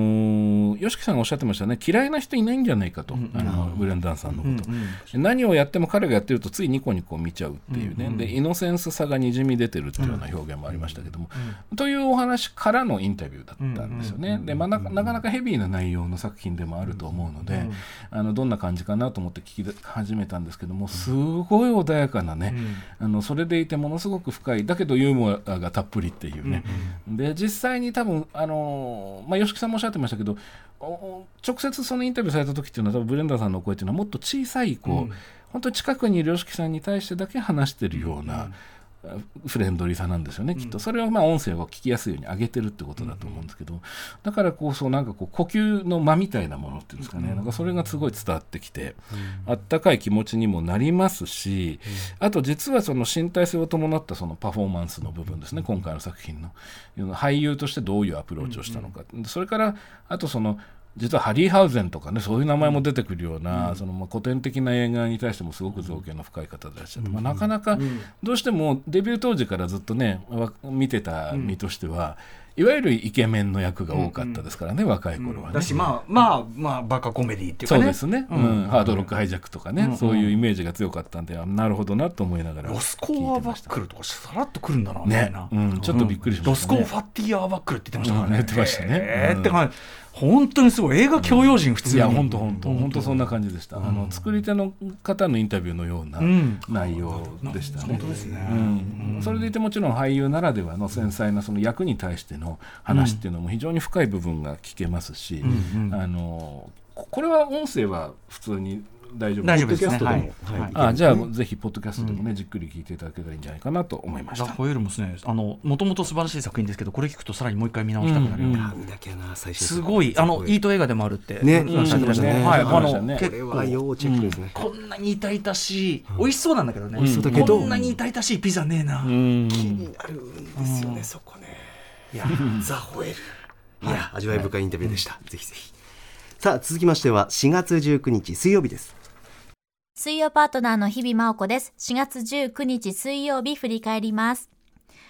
YOSHIKI さんがおっしゃってましたね嫌いな人いないんじゃないかと、あのブレンダンさんのこと。何をやっても彼がやってるとついニコニコ見ちゃうっていうね、でイノセンスさがにじみ出てるっていうような表現もありましたけども、というお話からのインタビューだったんですよね。で、まあ、ななかなかヘビーな内容の作品でもあると思うので、あのどんな感じかなと思って聞き始めたんですけどもすごい穏やかなね、あのそれでいてものすごく深いだけどユーモアがたっぷりっていうね、で実際に多分あの、まあ、吉木さんもおっしゃってましたけど直接そのインタビューされた時っていうのは多分ブレンダーさんの声っていうのはもっと小さいこう、本当に近くにいる YOSHIKI さんに対してだけ話してるような、フレンドリーさなんですよね、きっと。それをまあ音声を聞きやすいように上げてるってことだと思うんですけど、だからこそなんかこう呼吸の間みたいなものっていうんですかね、なんかそれがすごい伝わってきて、あったかい気持ちにもなりますし、あと実はその身体性を伴ったそのパフォーマンスの部分ですね今回の作品の。俳優としてどういうアプローチをしたのか、それからあとその実はハリーハウゼンとかねそういう名前も出てくるような、そのまあ古典的な映画に対してもすごく造詣の深い方でいらっしゃって、まあ、なかなかどうしてもデビュー当時からずっとねわ見てた身としては、いわゆるイケメンの役が多かったですからね、若い頃はね。だしまあまあまあバカコメディっていうかね。そうですね、うん。ハードロックハイジャックとかね、そういうイメージが強かったんであなるほどなと思いながらロスコーアーバックルとかさらっとくるんだなみたいな、ねうん。ちょっとびっくりしましたね。ロスコーファッティアーバックルって言ってましたからね、うん。言ってましたね。うんえーって感じ本当にすごい。映画教養人普通に、いや本当本当。本当そんな感じでした、あの作り手の方のインタビューのようなうん内容でしたね、本当ですね。うん。それでいてもちろん俳優ならではの繊細なその役に対しての話っていうのも非常に深い部分が聞けますし、あのここれは音声は普通に大丈夫大丈夫ですね。ポッドキャストでも。はい。はい。あじゃあぜひポッドキャストでもね、じっくり聞いていただけたらいいんじゃないかなと思いましザ・た。ホエールもですねあのもともと素晴らしい作品ですけどこれ聞くとさらにもう一回見直したくなるすごいあのイート映画でもあるって。ね。おっしゃってましたね。うん。はいあのこれは要チェックですね、こんなに痛々しい美味しそうなんだけどね。美味しそうだけど。こんなに痛々しいピザねえな、うん。気になるんですよね、そこね。いやザ・ホエール。いや味わい深いインタビューでした、ぜひぜひ。さあ続きましては4月19日水曜日です水曜パートナーの日々真央子です。4月19日水曜日振り返ります。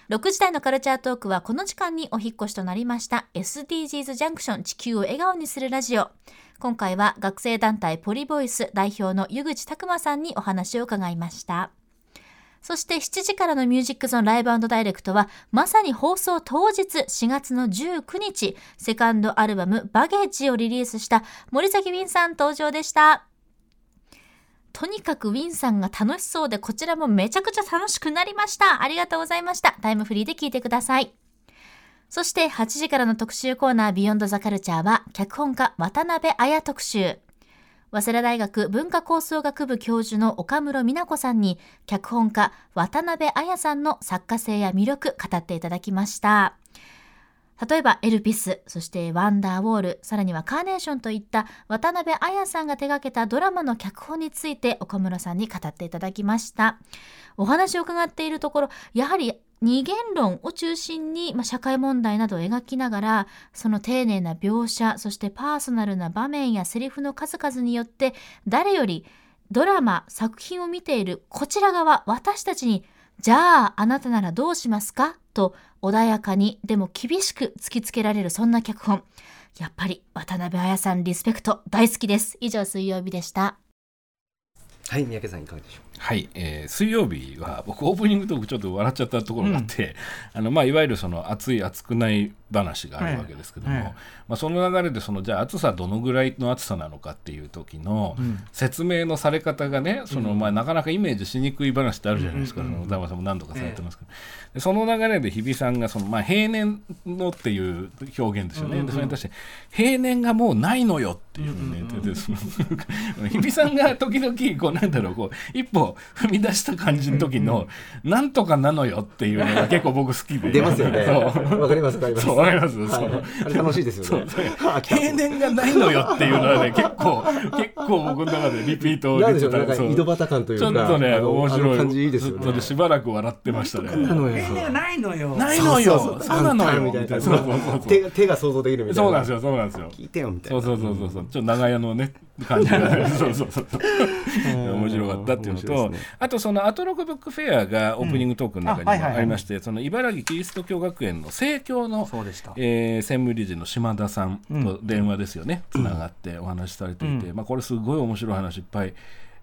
6時台のカルチャートークはこの時間にお引越しとなりました SDGs ジャンクション地球を笑顔にするラジオ。今回は学生団体ポリボイス代表の湯口拓馬さんにお話を伺いました。そして7時からのミュージックゾーンライブダイレクトは、まさに放送当日4月の19日、セカンドアルバムバゲージをリリースした森崎ウィンさん登場でした。とにかくウィンさんが楽しそうで、こちらもめちゃくちゃ楽しくなりました。ありがとうございました。タイムフリーで聞いてください。そして8時からの特集コーナービヨンドザカルチャーは、脚本家渡辺彩特集。早稲田大学文化構想学部教授の岡室美奈子さんに、脚本家渡辺彩さんの作家性や魅力語っていただきました。例えばエルピス、そしてワンダーウォール、さらにはカーネーションといった渡辺彩さんが手掛けたドラマの脚本について岡村さんに語っていただきました。お話を伺っているところ、やはり二元論を中心に、まあ、社会問題などを描きながら、その丁寧な描写、そしてパーソナルな場面やセリフの数々によって、誰よりドラマ、作品を見ているこちら側、私たちにじゃあ、あなたならどうしますか？と穏やかにでも厳しく突きつけられるそんな脚本。やっぱり渡辺彩さんリスペクト大好きです。以上水曜日でした。はい、三宅さんいかがでしょうはい、えー、水曜日は僕オープニングトークちょっと笑っちゃったところがあって、うん、あのまあいわゆるその熱い熱くない話があるわけですけども、はい。はい、まあ、その流れでそのじゃあ暑さどのぐらいの暑さなのかっていう時の説明のされ方がね、そのまあなかなかイメージしにくい話ってあるじゃないですか、歌丸さんも何度かされてますけど、でその流れで日比さんがそのまあ平年のっていう表現ですよね、でそれに対して平年がもうないのよっていうふうにね、うんうん、[laughs] 日比さんが時々こうなんだろうこう一歩踏み出した感じの時の、なんとかなのよっていうのが結構僕好きで。出ますよね。わかりますわかります。わかります。はい、あれ楽しいですよね。平年がないのよっていうのはね、結構、結構僕の中でリピートでちょっと井戸端感というか。ちょっとね、面白い。感じいいですよね。しばらく笑ってましたね。平年がないのよ。ないのよ。そうなのよ。みたいな。手手が想像できるみたいな。そうなんですよ、そうなんですよ。聞いてよみたいな。そうそうそうそう。ちょっと長屋のね、感じが、そうそうそう。面白かったっていうのと、あとそのアトロクブックフェアがオープニングトークの中にもありまして、その茨城キリスト教学園の生協の、えー、専務理事の島田さんと電話ですよね、つながってお話しされていて、まあ、これすごい面白い話いっぱい、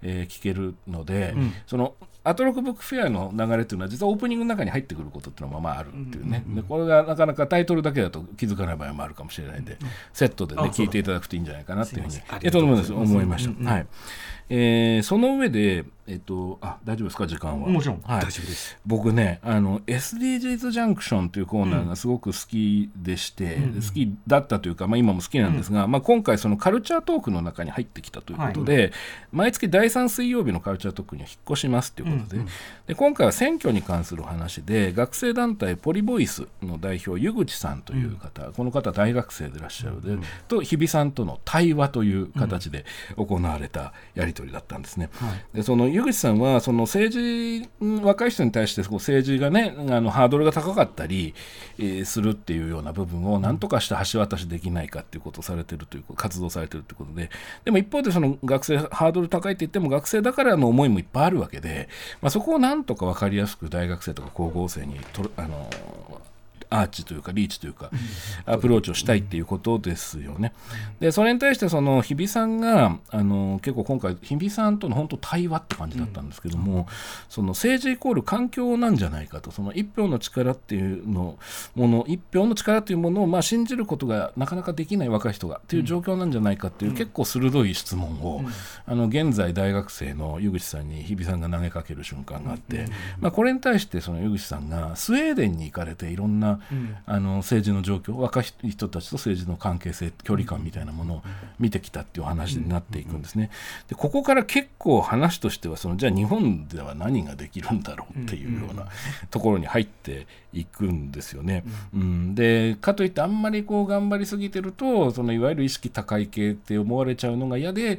えー、聞けるので、そのアトロクブックフェアの流れというのは実はオープニングの中に入ってくることっていうのもまああるっていうね、でこれがなかなかタイトルだけだと気づかない場合もあるかもしれないんで、セットでね聞いていただくといいんじゃないかなっていうふうに思いました。はいえー、その上で、えっと、あ大丈夫ですか時間は？もちろん、はい、大丈夫です。僕ねあの SDGs ジャンクションというコーナーがすごく好きでして、うん、好きだったというか、まあ、今も好きなんですが、うん、まあ、今回そのカルチャートークの中に入ってきたということで、はい、毎月第3水曜日のカルチャートークには引っ越しますということでうん、で今回は選挙に関する話で学生団体ポリボイスの代表湯口さんという方、この方大学生でいらっしゃるで、と日比さんとの対話という形で行われたやり取りだったんですね。はい、でその湯口さんはその政治若い人に対してこう政治がねあのハードルが高かったり、えー、するっていうような部分を何とかして橋渡しできないかっていうことをされてるという活動されてるということででも一方でその学生ハードル高いって言っても学生だからの思いもいっぱいあるわけで、まあ、そこをなんとか分かりやすく大学生とか高校生にとあのアーチというかリーチというかアプローチをしたいっていうことですよね。でそれに対してその日比さんがあの結構今回日比さんとの本当対話って感じだったんですけども、その政治イコール環境なんじゃないかとその一票の力っていうのもの一票の力というものをまあ信じることがなかなかできない若い人がっていう状況なんじゃないかっていう結構鋭い質問を、あの現在大学生の湯口さんに日比さんが投げかける瞬間があって、まあ、これに対してその湯口さんがスウェーデンに行かれていろんなあの政治の状況若い人たちと政治の関係性距離感みたいなものを見てきたっていう話になっていくんですね。でここから結構話としてはそのじゃあ日本では何ができるんだろうっていうようなところに入っていくんですよね。うん、でかといってあんまりこう頑張りすぎてるとそのいわゆる意識高い系って思われちゃうのが嫌で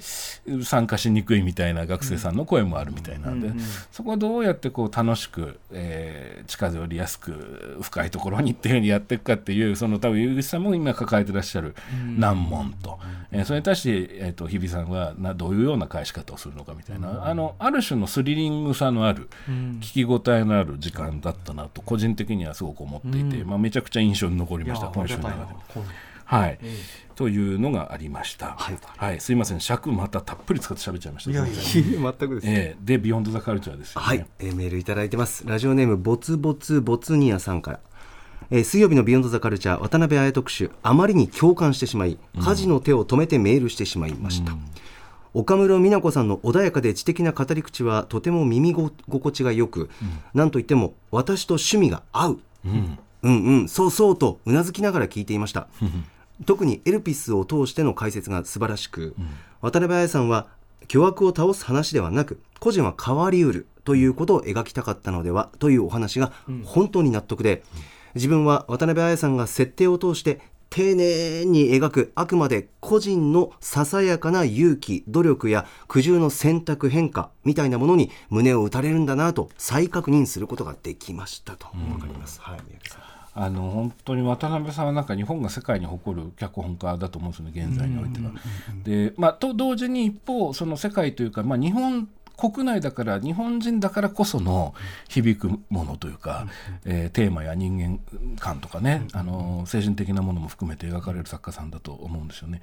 参加しにくいみたいな学生さんの声もあるみたいなんで、そこはどうやってこう楽しく、えー、近寄りやすく深いところに何っていうふうにやっていくかっていうその多分井口さんも今抱えてらっしゃる難問と、えー、それに対して、えーと、日比さんはなどういうような返し方をするのかみたいな、あのある種のスリリングさのある、聞き応えのある時間だったなと個人的にはすごく思っていて、まあ、めちゃくちゃ印象に残りました今週の中でも。はい、というのがありました。はい、はい、すいません、尺またたっぷり使って喋っちゃいました。いやいや全くです、ね、えー、で、ビヨンドザカルチャーです、ね、はい、えー、メールいただいてます。ラジオネームボツボツボツニアさんから。えー、水曜日のビヨンドザカルチャー渡辺あや特集あまりに共感してしまい家事の手を止めてメールしてしまいました、うん、岡室美奈子さんの穏やかで知的な語り口はとても耳心地がよく、うん、といっても私と趣味が合う、うん、うんうん。そうそうとうなずきながら聞いていました。特にエルピスを通しての解説が素晴らしく、うん、渡辺彩さんは巨悪を倒す話ではなく個人は変わりうるということを描きたかったのではというお話が本当に納得で、自分は渡辺彩さんが設定を通して丁寧に描くあくまで個人のささやかな勇気努力や苦渋の選択変化みたいなものに胸を打たれるんだなと再確認することができましたと分かります。はい、宮城さんあの本当に渡辺さんはなんか日本が世界に誇る脚本家だと思うんですよね現在においては。でまあ、と同時に一方その世界というか、まあ、日本国内だから日本人だからこその響くものというか、えー、テーマや人間観とかね、あの精神的なものも含めて描かれる作家さんだと思うんですよね。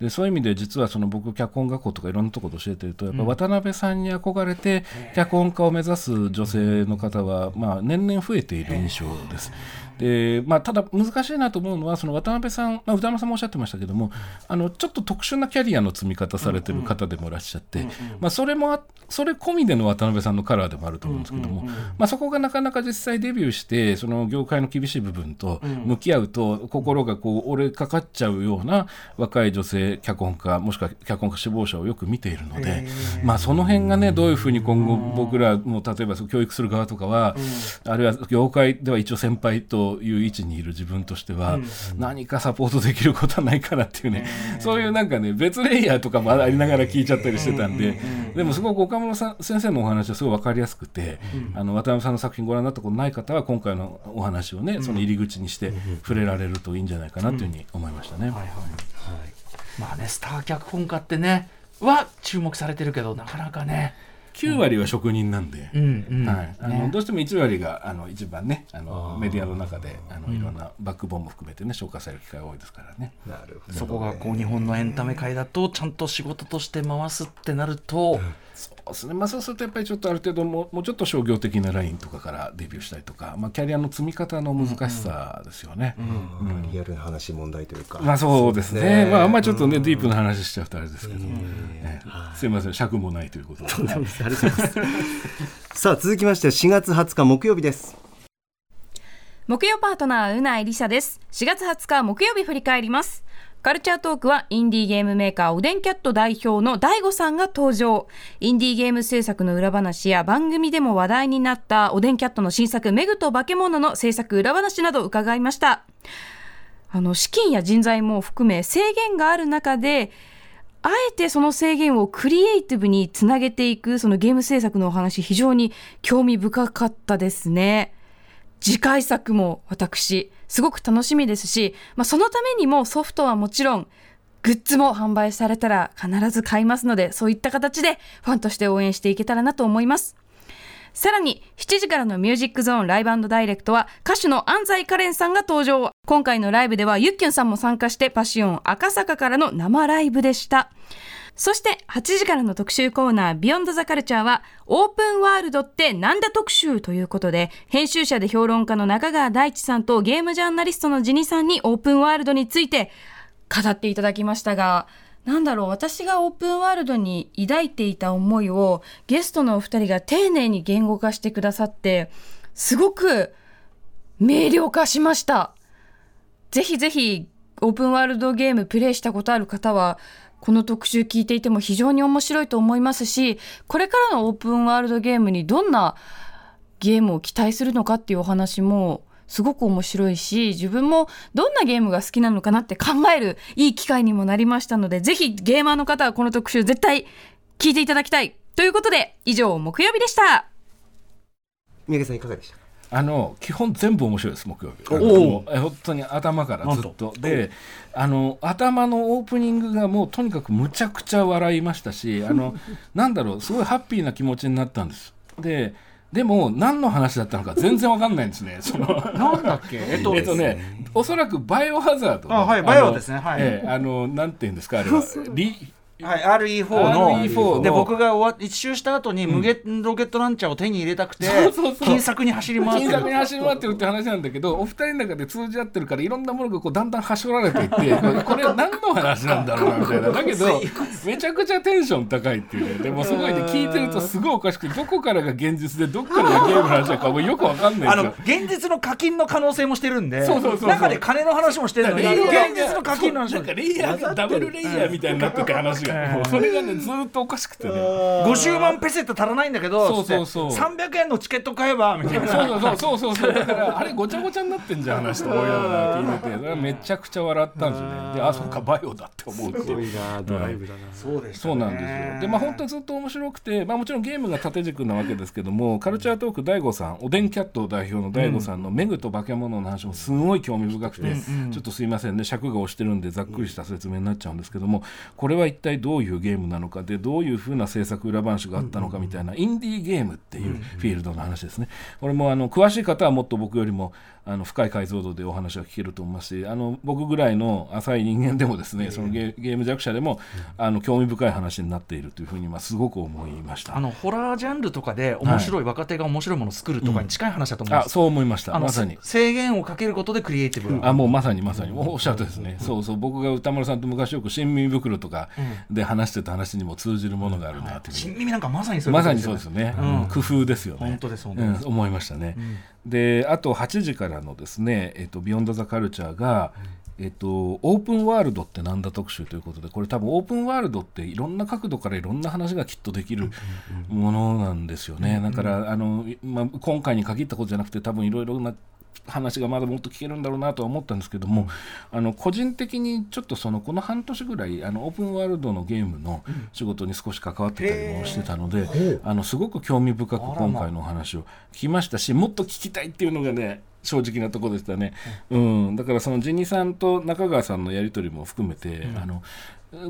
でそういう意味で実はその僕脚本学校とかいろんなところで教えてるとやっぱ渡辺さんに憧れて脚本家を目指す女性の方は、まあ、年々増えている印象です。でまあ、ただ難しいなと思うのはその渡辺さん、まあ、宇多山さんもおっしゃってましたけどもあのちょっと特殊なキャリアの積み方されてる方でもいらっしゃって、まあ、それもそれ込みでの渡辺さんのカラーでもあると思うんですけども、まあ、そこがなかなか実際デビューしてその業界の厳しい部分と向き合うと心がこう折れかかっちゃうような若い女性脚本家もしくは脚本家志望者をよく見ているので、まあ、その辺がねどういうふうに今後僕らも例えば教育する側とかは、あるいは業界では一応先輩という位置にいる自分としては、何かサポートできることはないかなっていうね、そういうなんかね別レイヤーとかもありながら聞いちゃったりしてたんで、でもすごく岡村さん先生のお話はすごい分かりやすくて、あの渡辺さんの作品ご覧になったことない方は今回のお話をねその入り口にして触れられるといいんじゃないかなというふうに思いましたね。はいはいはい、まあねスター脚本家ってねは注目されてるけどなかなかね。9割は職人なんで、はい。あのどうしても1割があの一番ねあのメディアの中であのいろんなバックボーンも含めてね紹介される機会が多いですからね。なるほどそこがこう日本のエンタメ界だとちゃんと仕事として回すってなると、そうですね、まあ、そうするとやっぱりちょっとある程度ももうちょっと商業的なラインとかからデビューしたりとか、まあ、キャリアの積み方の難しさですよね。うんうんうん、リアルな話問題というか。まあそうですね。すねまああんまりちょっとね、ディープな話しちゃうとあれですけど、ね、すいません尺もないということで。さあ続きまして4月20日木曜日です。木曜パートナーうないりさです。4月20日木曜日振り返ります。カルチャートークはインディーゲームメーカーおでんキャット代表の DAIGO さんが登場。インディーゲーム制作の裏話や番組でも話題になったおでんキャットの新作メグと化け物の制作裏話など伺いました。あの、資金や人材も含め制限がある中で、あえてその制限をクリエイティブにつなげていくそのゲーム制作のお話非常に興味深かったですね。次回作も私すごく楽しみですし、まあ、そのためにもソフトはもちろん、グッズも販売されたら必ず買いますので、そういった形でファンとして応援していけたらなと思います。さらに、7時からのミュージックゾーンライブダイレクトは、歌手の安西カレンさんが登場。今回のライブでは、ゆっきゅんさんも参加して、パシオン赤坂からの生ライブでした。そして8時からの特集コーナービヨンドザカルチャーはオープンワールドってなんだ特集ということで編集者で評論家の中川大地さんとゲームジャーナリストのジニさんにオープンワールドについて語っていただきましたがなんだろう私がオープンワールドに抱いていた思いをゲストのお二人が丁寧に言語化してくださってすごく明瞭化しました。ぜひぜひオープンワールドゲームプレイしたことある方はこの特集聞いていても非常に面白いと思いますし、これからのオープンワールドゲームにどんなゲームを期待するのかっていうお話もすごく面白いし、自分もどんなゲームが好きなのかなって考えるいい機会にもなりましたので、ぜひゲーマーの方はこの特集絶対聞いていただきたい。ということで、以上、木曜日でした。三宅さんいかがでした？あの基本全部面白いです木曜日おお本当に頭からずっと。であの頭のオープニングがもうとにかくむちゃくちゃ笑いましたしあの [laughs] なんだろうすごいハッピーな気持ちになったんです。ででも何の話だったのか全然わかんないんですね。そのなんだっけ、[laughs] えっと、えっとね、おそらくバイオハザード、あはいバイオですね。はい。えー、あのなんていうんですかあれは。リはい、RE4 の。RE4 で僕が終わ一周した後に無限ロケットランチャーを手に入れたくて、金策に走り回ってる。金策に走り回ってるって話なんだけどお二人の中で通じ合ってるからいろんなものがこうだんだんはしょられていって [laughs] これは何の話なんだろうなみたいな。だけどめちゃくちゃテンション高いっていうね。でもすごいね。聞いてるとすごいおかしくてどこからが現実でどこからがゲームの話だかもうよくわかんないあの現実の課金の可能性もしてるんでそうそうそう中で金の話もしてるのに現実の課金の話も。なんかレイヤーがダブルレイヤーみたいになってる話がも [laughs] うそれがねずっとおかしくてね。50万ペセット足らないんだけどそうそうそう。300円のチケット買えばみたいな。そうそうそう。そうそうだからあれごちゃごちゃになってんじゃん話と思いながら聞いててめちゃくちゃ笑ったんですよね。であそうかバイオだって思うっていう。ドライブだな。そうですそうなんですよ。でまあ本当にずっと面白くてまあもちろんゲームが縦軸なわけですけどもカルチャートーク大悟さんおでんキャット代表の大悟さんのメグと化け物の話もすごい興味深くてちょっとすいませんね尺が押してるんでざっくりした説明になっちゃうんですけどもこれは一体どういうゲームなのかでどういうふうな制作裏話があったのかみたいなインディーゲームっていうフィールドの話ですね。これもあの詳しい方はもっと僕よりもあの深い解像度でお話が聞けると思いますしあの僕ぐらいの浅い人間でもですねそのゲゲーム弱者でも、あの興味深い話になっているというふうに、まあ、すごく思いました。あのホラージャンルとかで面白い、はい、若手が面白いものを作るとかに近い話だと思います、うん、そう思いました。まさに。制限をかけることでクリエイティブ。あもうまさにまさに。おっしゃるとですね、そうそう。僕が歌丸さんと昔よく新耳袋とかで話してた話にも通じるものがあるなという、新耳なんかまさにそうまさにそうですよね、工夫ですよね。本当です本当です、思いましたね、であと8時からのですね、えっと、ビヨンド・ザ・カルチャーが、えっと、オープンワールドってなんだ特集ということでこれ多分オープンワールドっていろんな角度からいろんな話がきっとできるものなんですよね、だからあの、まあ、今回に限ったことじゃなくて多分いろいろな話がまだもっと聞けるんだろうなとは思ったんですけども、あの個人的にちょっとそのこの半年ぐらいあのオープンワールドのゲームの仕事に少し関わってたりもしてたので、あのすごく興味深く今回のお話を聞きましたしもっと聞きたいっていうのがね正直なところでしたね、うん、だからそのジニさんと中川さんのやり取りも含めて、うん、あの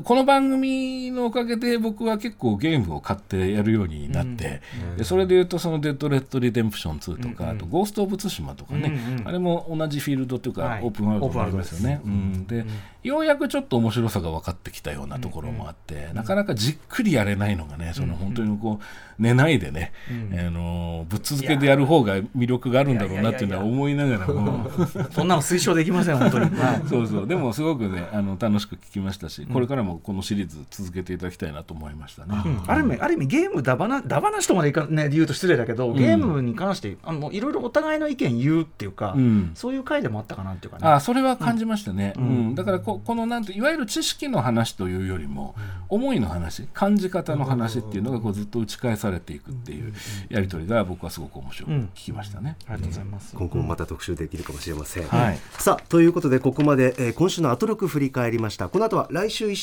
この番組のおかげで僕は結構ゲームを買ってやるようになって、うん、それでいうとその「デッド・レッド・リデンプション2」とか、うん。うん、あと「ゴースト・オブ・ツシマ」とかね、うんうん、あれも同じフィールドというか、はい、オープンワールドになりますよね。うん、で、ようやくちょっと面白さが分かってきたようなところもあって、なかなかじっくりやれないのがねその本当にこう寝ないでね、あのぶっ続けでやる方が魅力があるんだろうなっていうのは思いながらも。[laughs] そんなの推奨できません本当に、[laughs] そうそう。でもすごくねあの楽しく聞きましたしこれからもこのシリーズ続けていただきたいなと思いましたね、ある意味ある意味ゲームだばなだ話とまでいか、ね、言うと失礼だけどゲームに関してあのいろいろお互いの意見言うっていうか、そういう回でもあったかなっていうかね。あそれは感じましたね、うん。だからここのなんていわゆる知識の話というよりも、思いの話感じ方の話っていうのがこうずっと打ち返されていくっていうやり取りが僕はすごく面白く聞きましたね、ありがとうございます。今後もまた特集できるかもしれません、はい、さあということでここまで、えー、今週のアトロク振り返りました。この後は来週1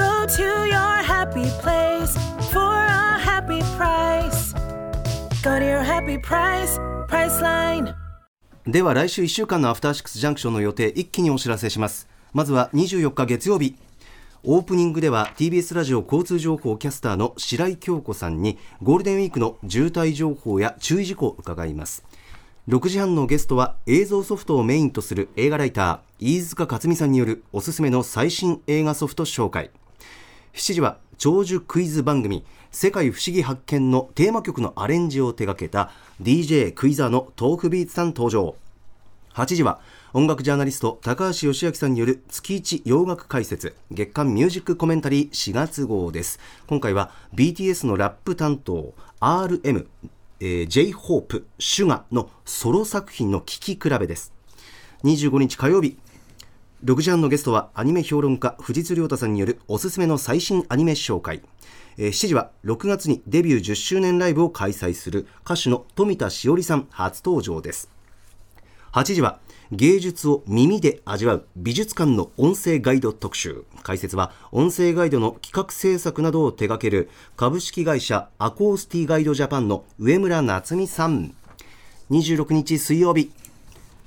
Go to your happy place for a happy price. Go to your happy price, Priceline. では来週1週間のアフターシックスジャンクションの予定一気にお知らせしますまずは24日月曜日オープニングでは TBS ラジオ交通情報キャスターの白井京子さんにゴールデンウィークの渋滞情報や注意事項を伺います6時半のゲストは映像ソフトをメインとする映画ライター飯塚克美さんによるおすすめの最新映画ソフト紹介7時は長寿クイズ番組世界不思議発見のテーマ曲のアレンジを手掛けた DJ クイザーのトークビーツさん登場。8時は音楽ジャーナリスト高橋義明さんによる月一洋楽解説月間ミュージックコメンタリー4月号です。今回は BTS のラップ担当 RM、えー、J-HOPE シュガのソロ作品の聴き比べです。25日火曜日6時半のゲストはアニメ評論家藤津亮太さんによるおすすめの最新アニメ紹介。7時は6月にデビュー10周年ライブを開催する歌手の富田しおりさん初登場です。8時は芸術を耳で味わう美術館の音声ガイド特集。解説は音声ガイドの企画制作などを手掛ける株式会社アコースティガイドジャパンの上村夏美さん。26日水曜日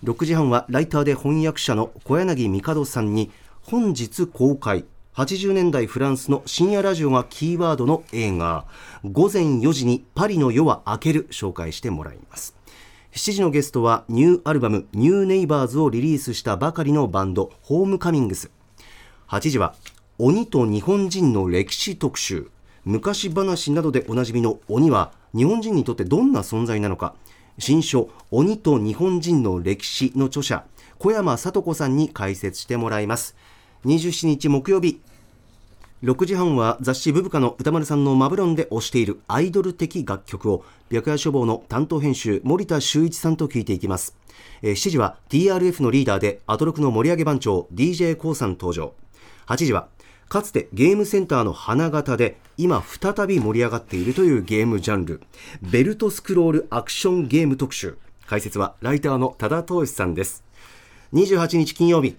6時半はライターで翻訳者の小柳帝さんに本日公開。80年代フランスの深夜ラジオがキーワードの映画。午前4時にパリの夜は明ける紹介してもらいます。7時のゲストはニューアルバムニューネイバーズをリリースしたばかりのバンドホームカミングス。8時は鬼と日本人の歴史特集。昔話などでおなじみの鬼は日本人にとってどんな存在なのか。新書鬼と日本人の歴史の著者小山聡子さんに解説してもらいます。27日木曜日6時半は雑誌ブブカの歌丸さんのマブロンで推しているアイドル的楽曲を白夜書房の担当編集森田修一さんと聞いていきます、7時は TRF のリーダーでアトロクの盛り上げ番長 d j k o さん登場。8時はかつてゲームセンターの花形で今再び盛り上がっているというゲームジャンル。ベルトスクロールアクションゲーム特集。解説はライターの多田投資さんです。28日金曜日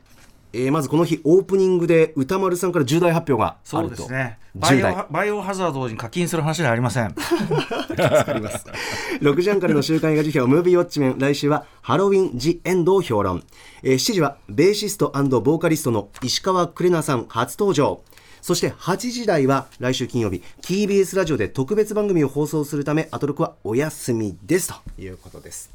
えー、まずこの日オープニングで歌丸さんから重大発表があると。そうですね。バイオバイオハザードに課金する話ではありません。助かります。6時半からの週刊映画辞表ムービーウォッチメン。来週はハロウィン・ジ・エンドを評論、えー、7時はベーシストボーカリストの石川クレナさん初登場。そして8時台は来週金曜日 TBS ラジオで特別番組を放送するためアトロクはお休みです。ということです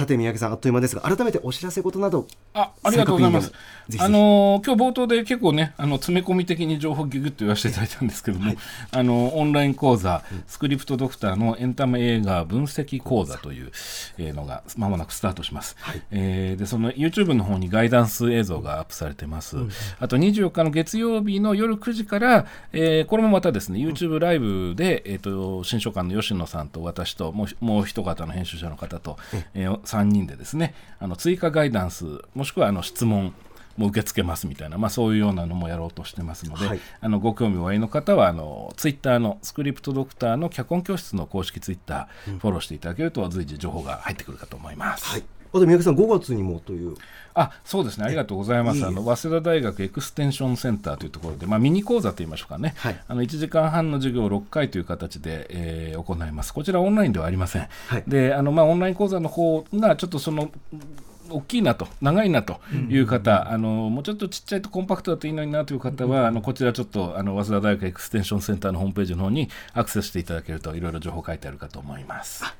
さて三宅さんあっという間ですが改めてお知らせことなどあありがとうございます。あの今日冒頭で結構ねあの詰め込み的に情報ギュギュッと言わせていただいたんですけども、はい、あのオンライン講座、うん、スクリプトドクターのエンタメ映画分析講座という、えー、のがまもなくスタートします、はい、えー、でその YouTube の方にガイダンス映像がアップされてます、うん、あと24日の月曜日の夜9時から、えー、これもまたですね YouTube ライブで、えーと、新書館の吉野さんと私ともうもう一方の編集者の方と、えー、3人でですねあの追加ガイダンスもしくはあの質問も受け付けますみたいな、まあ、そういうようなのもやろうとしてますので、はい、あのご興味おありの方はあのツイッターのスクリプトドクターの脚本教室の公式ツイッター、フォローしていただけると随時情報が入ってくるかと思います。はいあと三宅さん5月にもという。あそうですね。ありがとうございます。あの早稲田大学エクステンションセンターというところで、まあ、ミニ講座といいましょうかね、はい、あの1時間半の授業を6回という形で、えー、行います。こちらオンラインではありません、はい、であの、まあ、オンライン講座の方がちょっとその大きいなと長いなという方、うん、あのもうちょっとちっちゃいとコンパクトだといいのになという方は、うん、あのこちらちょっとあの早稲田大学エクステンションセンターのホームページの方にアクセスしていただけるといろいろ情報書いてあるかと思います。はい、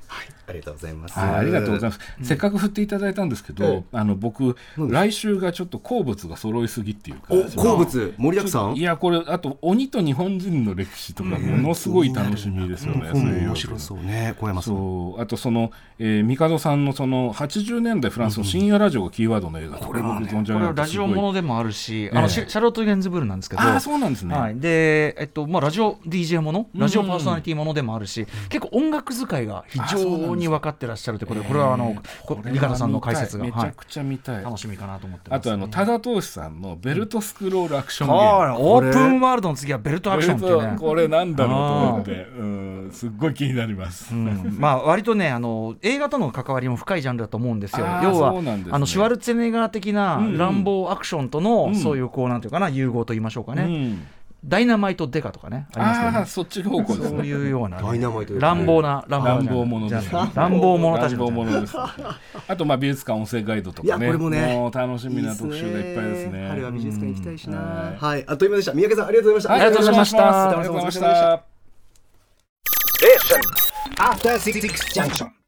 ありがとうございます。ありがとうございます。せっかく振っていただいたんですけど、あの僕来週がちょっと好物が揃いすぎっていうか、好物？盛りだくさん？いやこれあと鬼と日本人の歴史とかものすごい楽しみですよね。面白そうね。小山さん。そうあとその、えー、帝さんのその80年代フランスの深夜ラジオがキーワードドの映画これ僕存じ上げこれラジオものでもあるし、あのシャロット・ゲンズブルなんですけど。あそうなんですね、はい、で、えっとまあ、ラジオ DJ もの？ラジオパーソナリティものでもあるし、結構音楽使いが非常に分かってらっしゃるということでこれはあの三方さんの解説がめちゃくちゃ見たい、楽しみかなと思ってあとあの多田投資さんのベルトスクロールアクションゲーム、オープンワールドの次はベルトアクションっていうね。これなんだろうと思って、うん、すっごい気になります、まあ割とねあの映画との関わりも深いジャンルだと思うんですよ。要はあのシュワルツェネガー的な乱暴アクションとの、そういうこうなんていうかな融合と言いましょうかね、ダイナマイトデカとかねありますけど、ね、そっち方向そういうような、ダイナマイト乱暴な乱暴者。です、乱暴者たち乱暴者です、あとまあ美術館音声ガイドとかね。これもねもう楽しみな特集がいっぱいですね。春は美術館行きたいしな、はい。あっという間でした。三宅さんありがとうございました、ありがとうございました。ありがとうございました。After Six Junction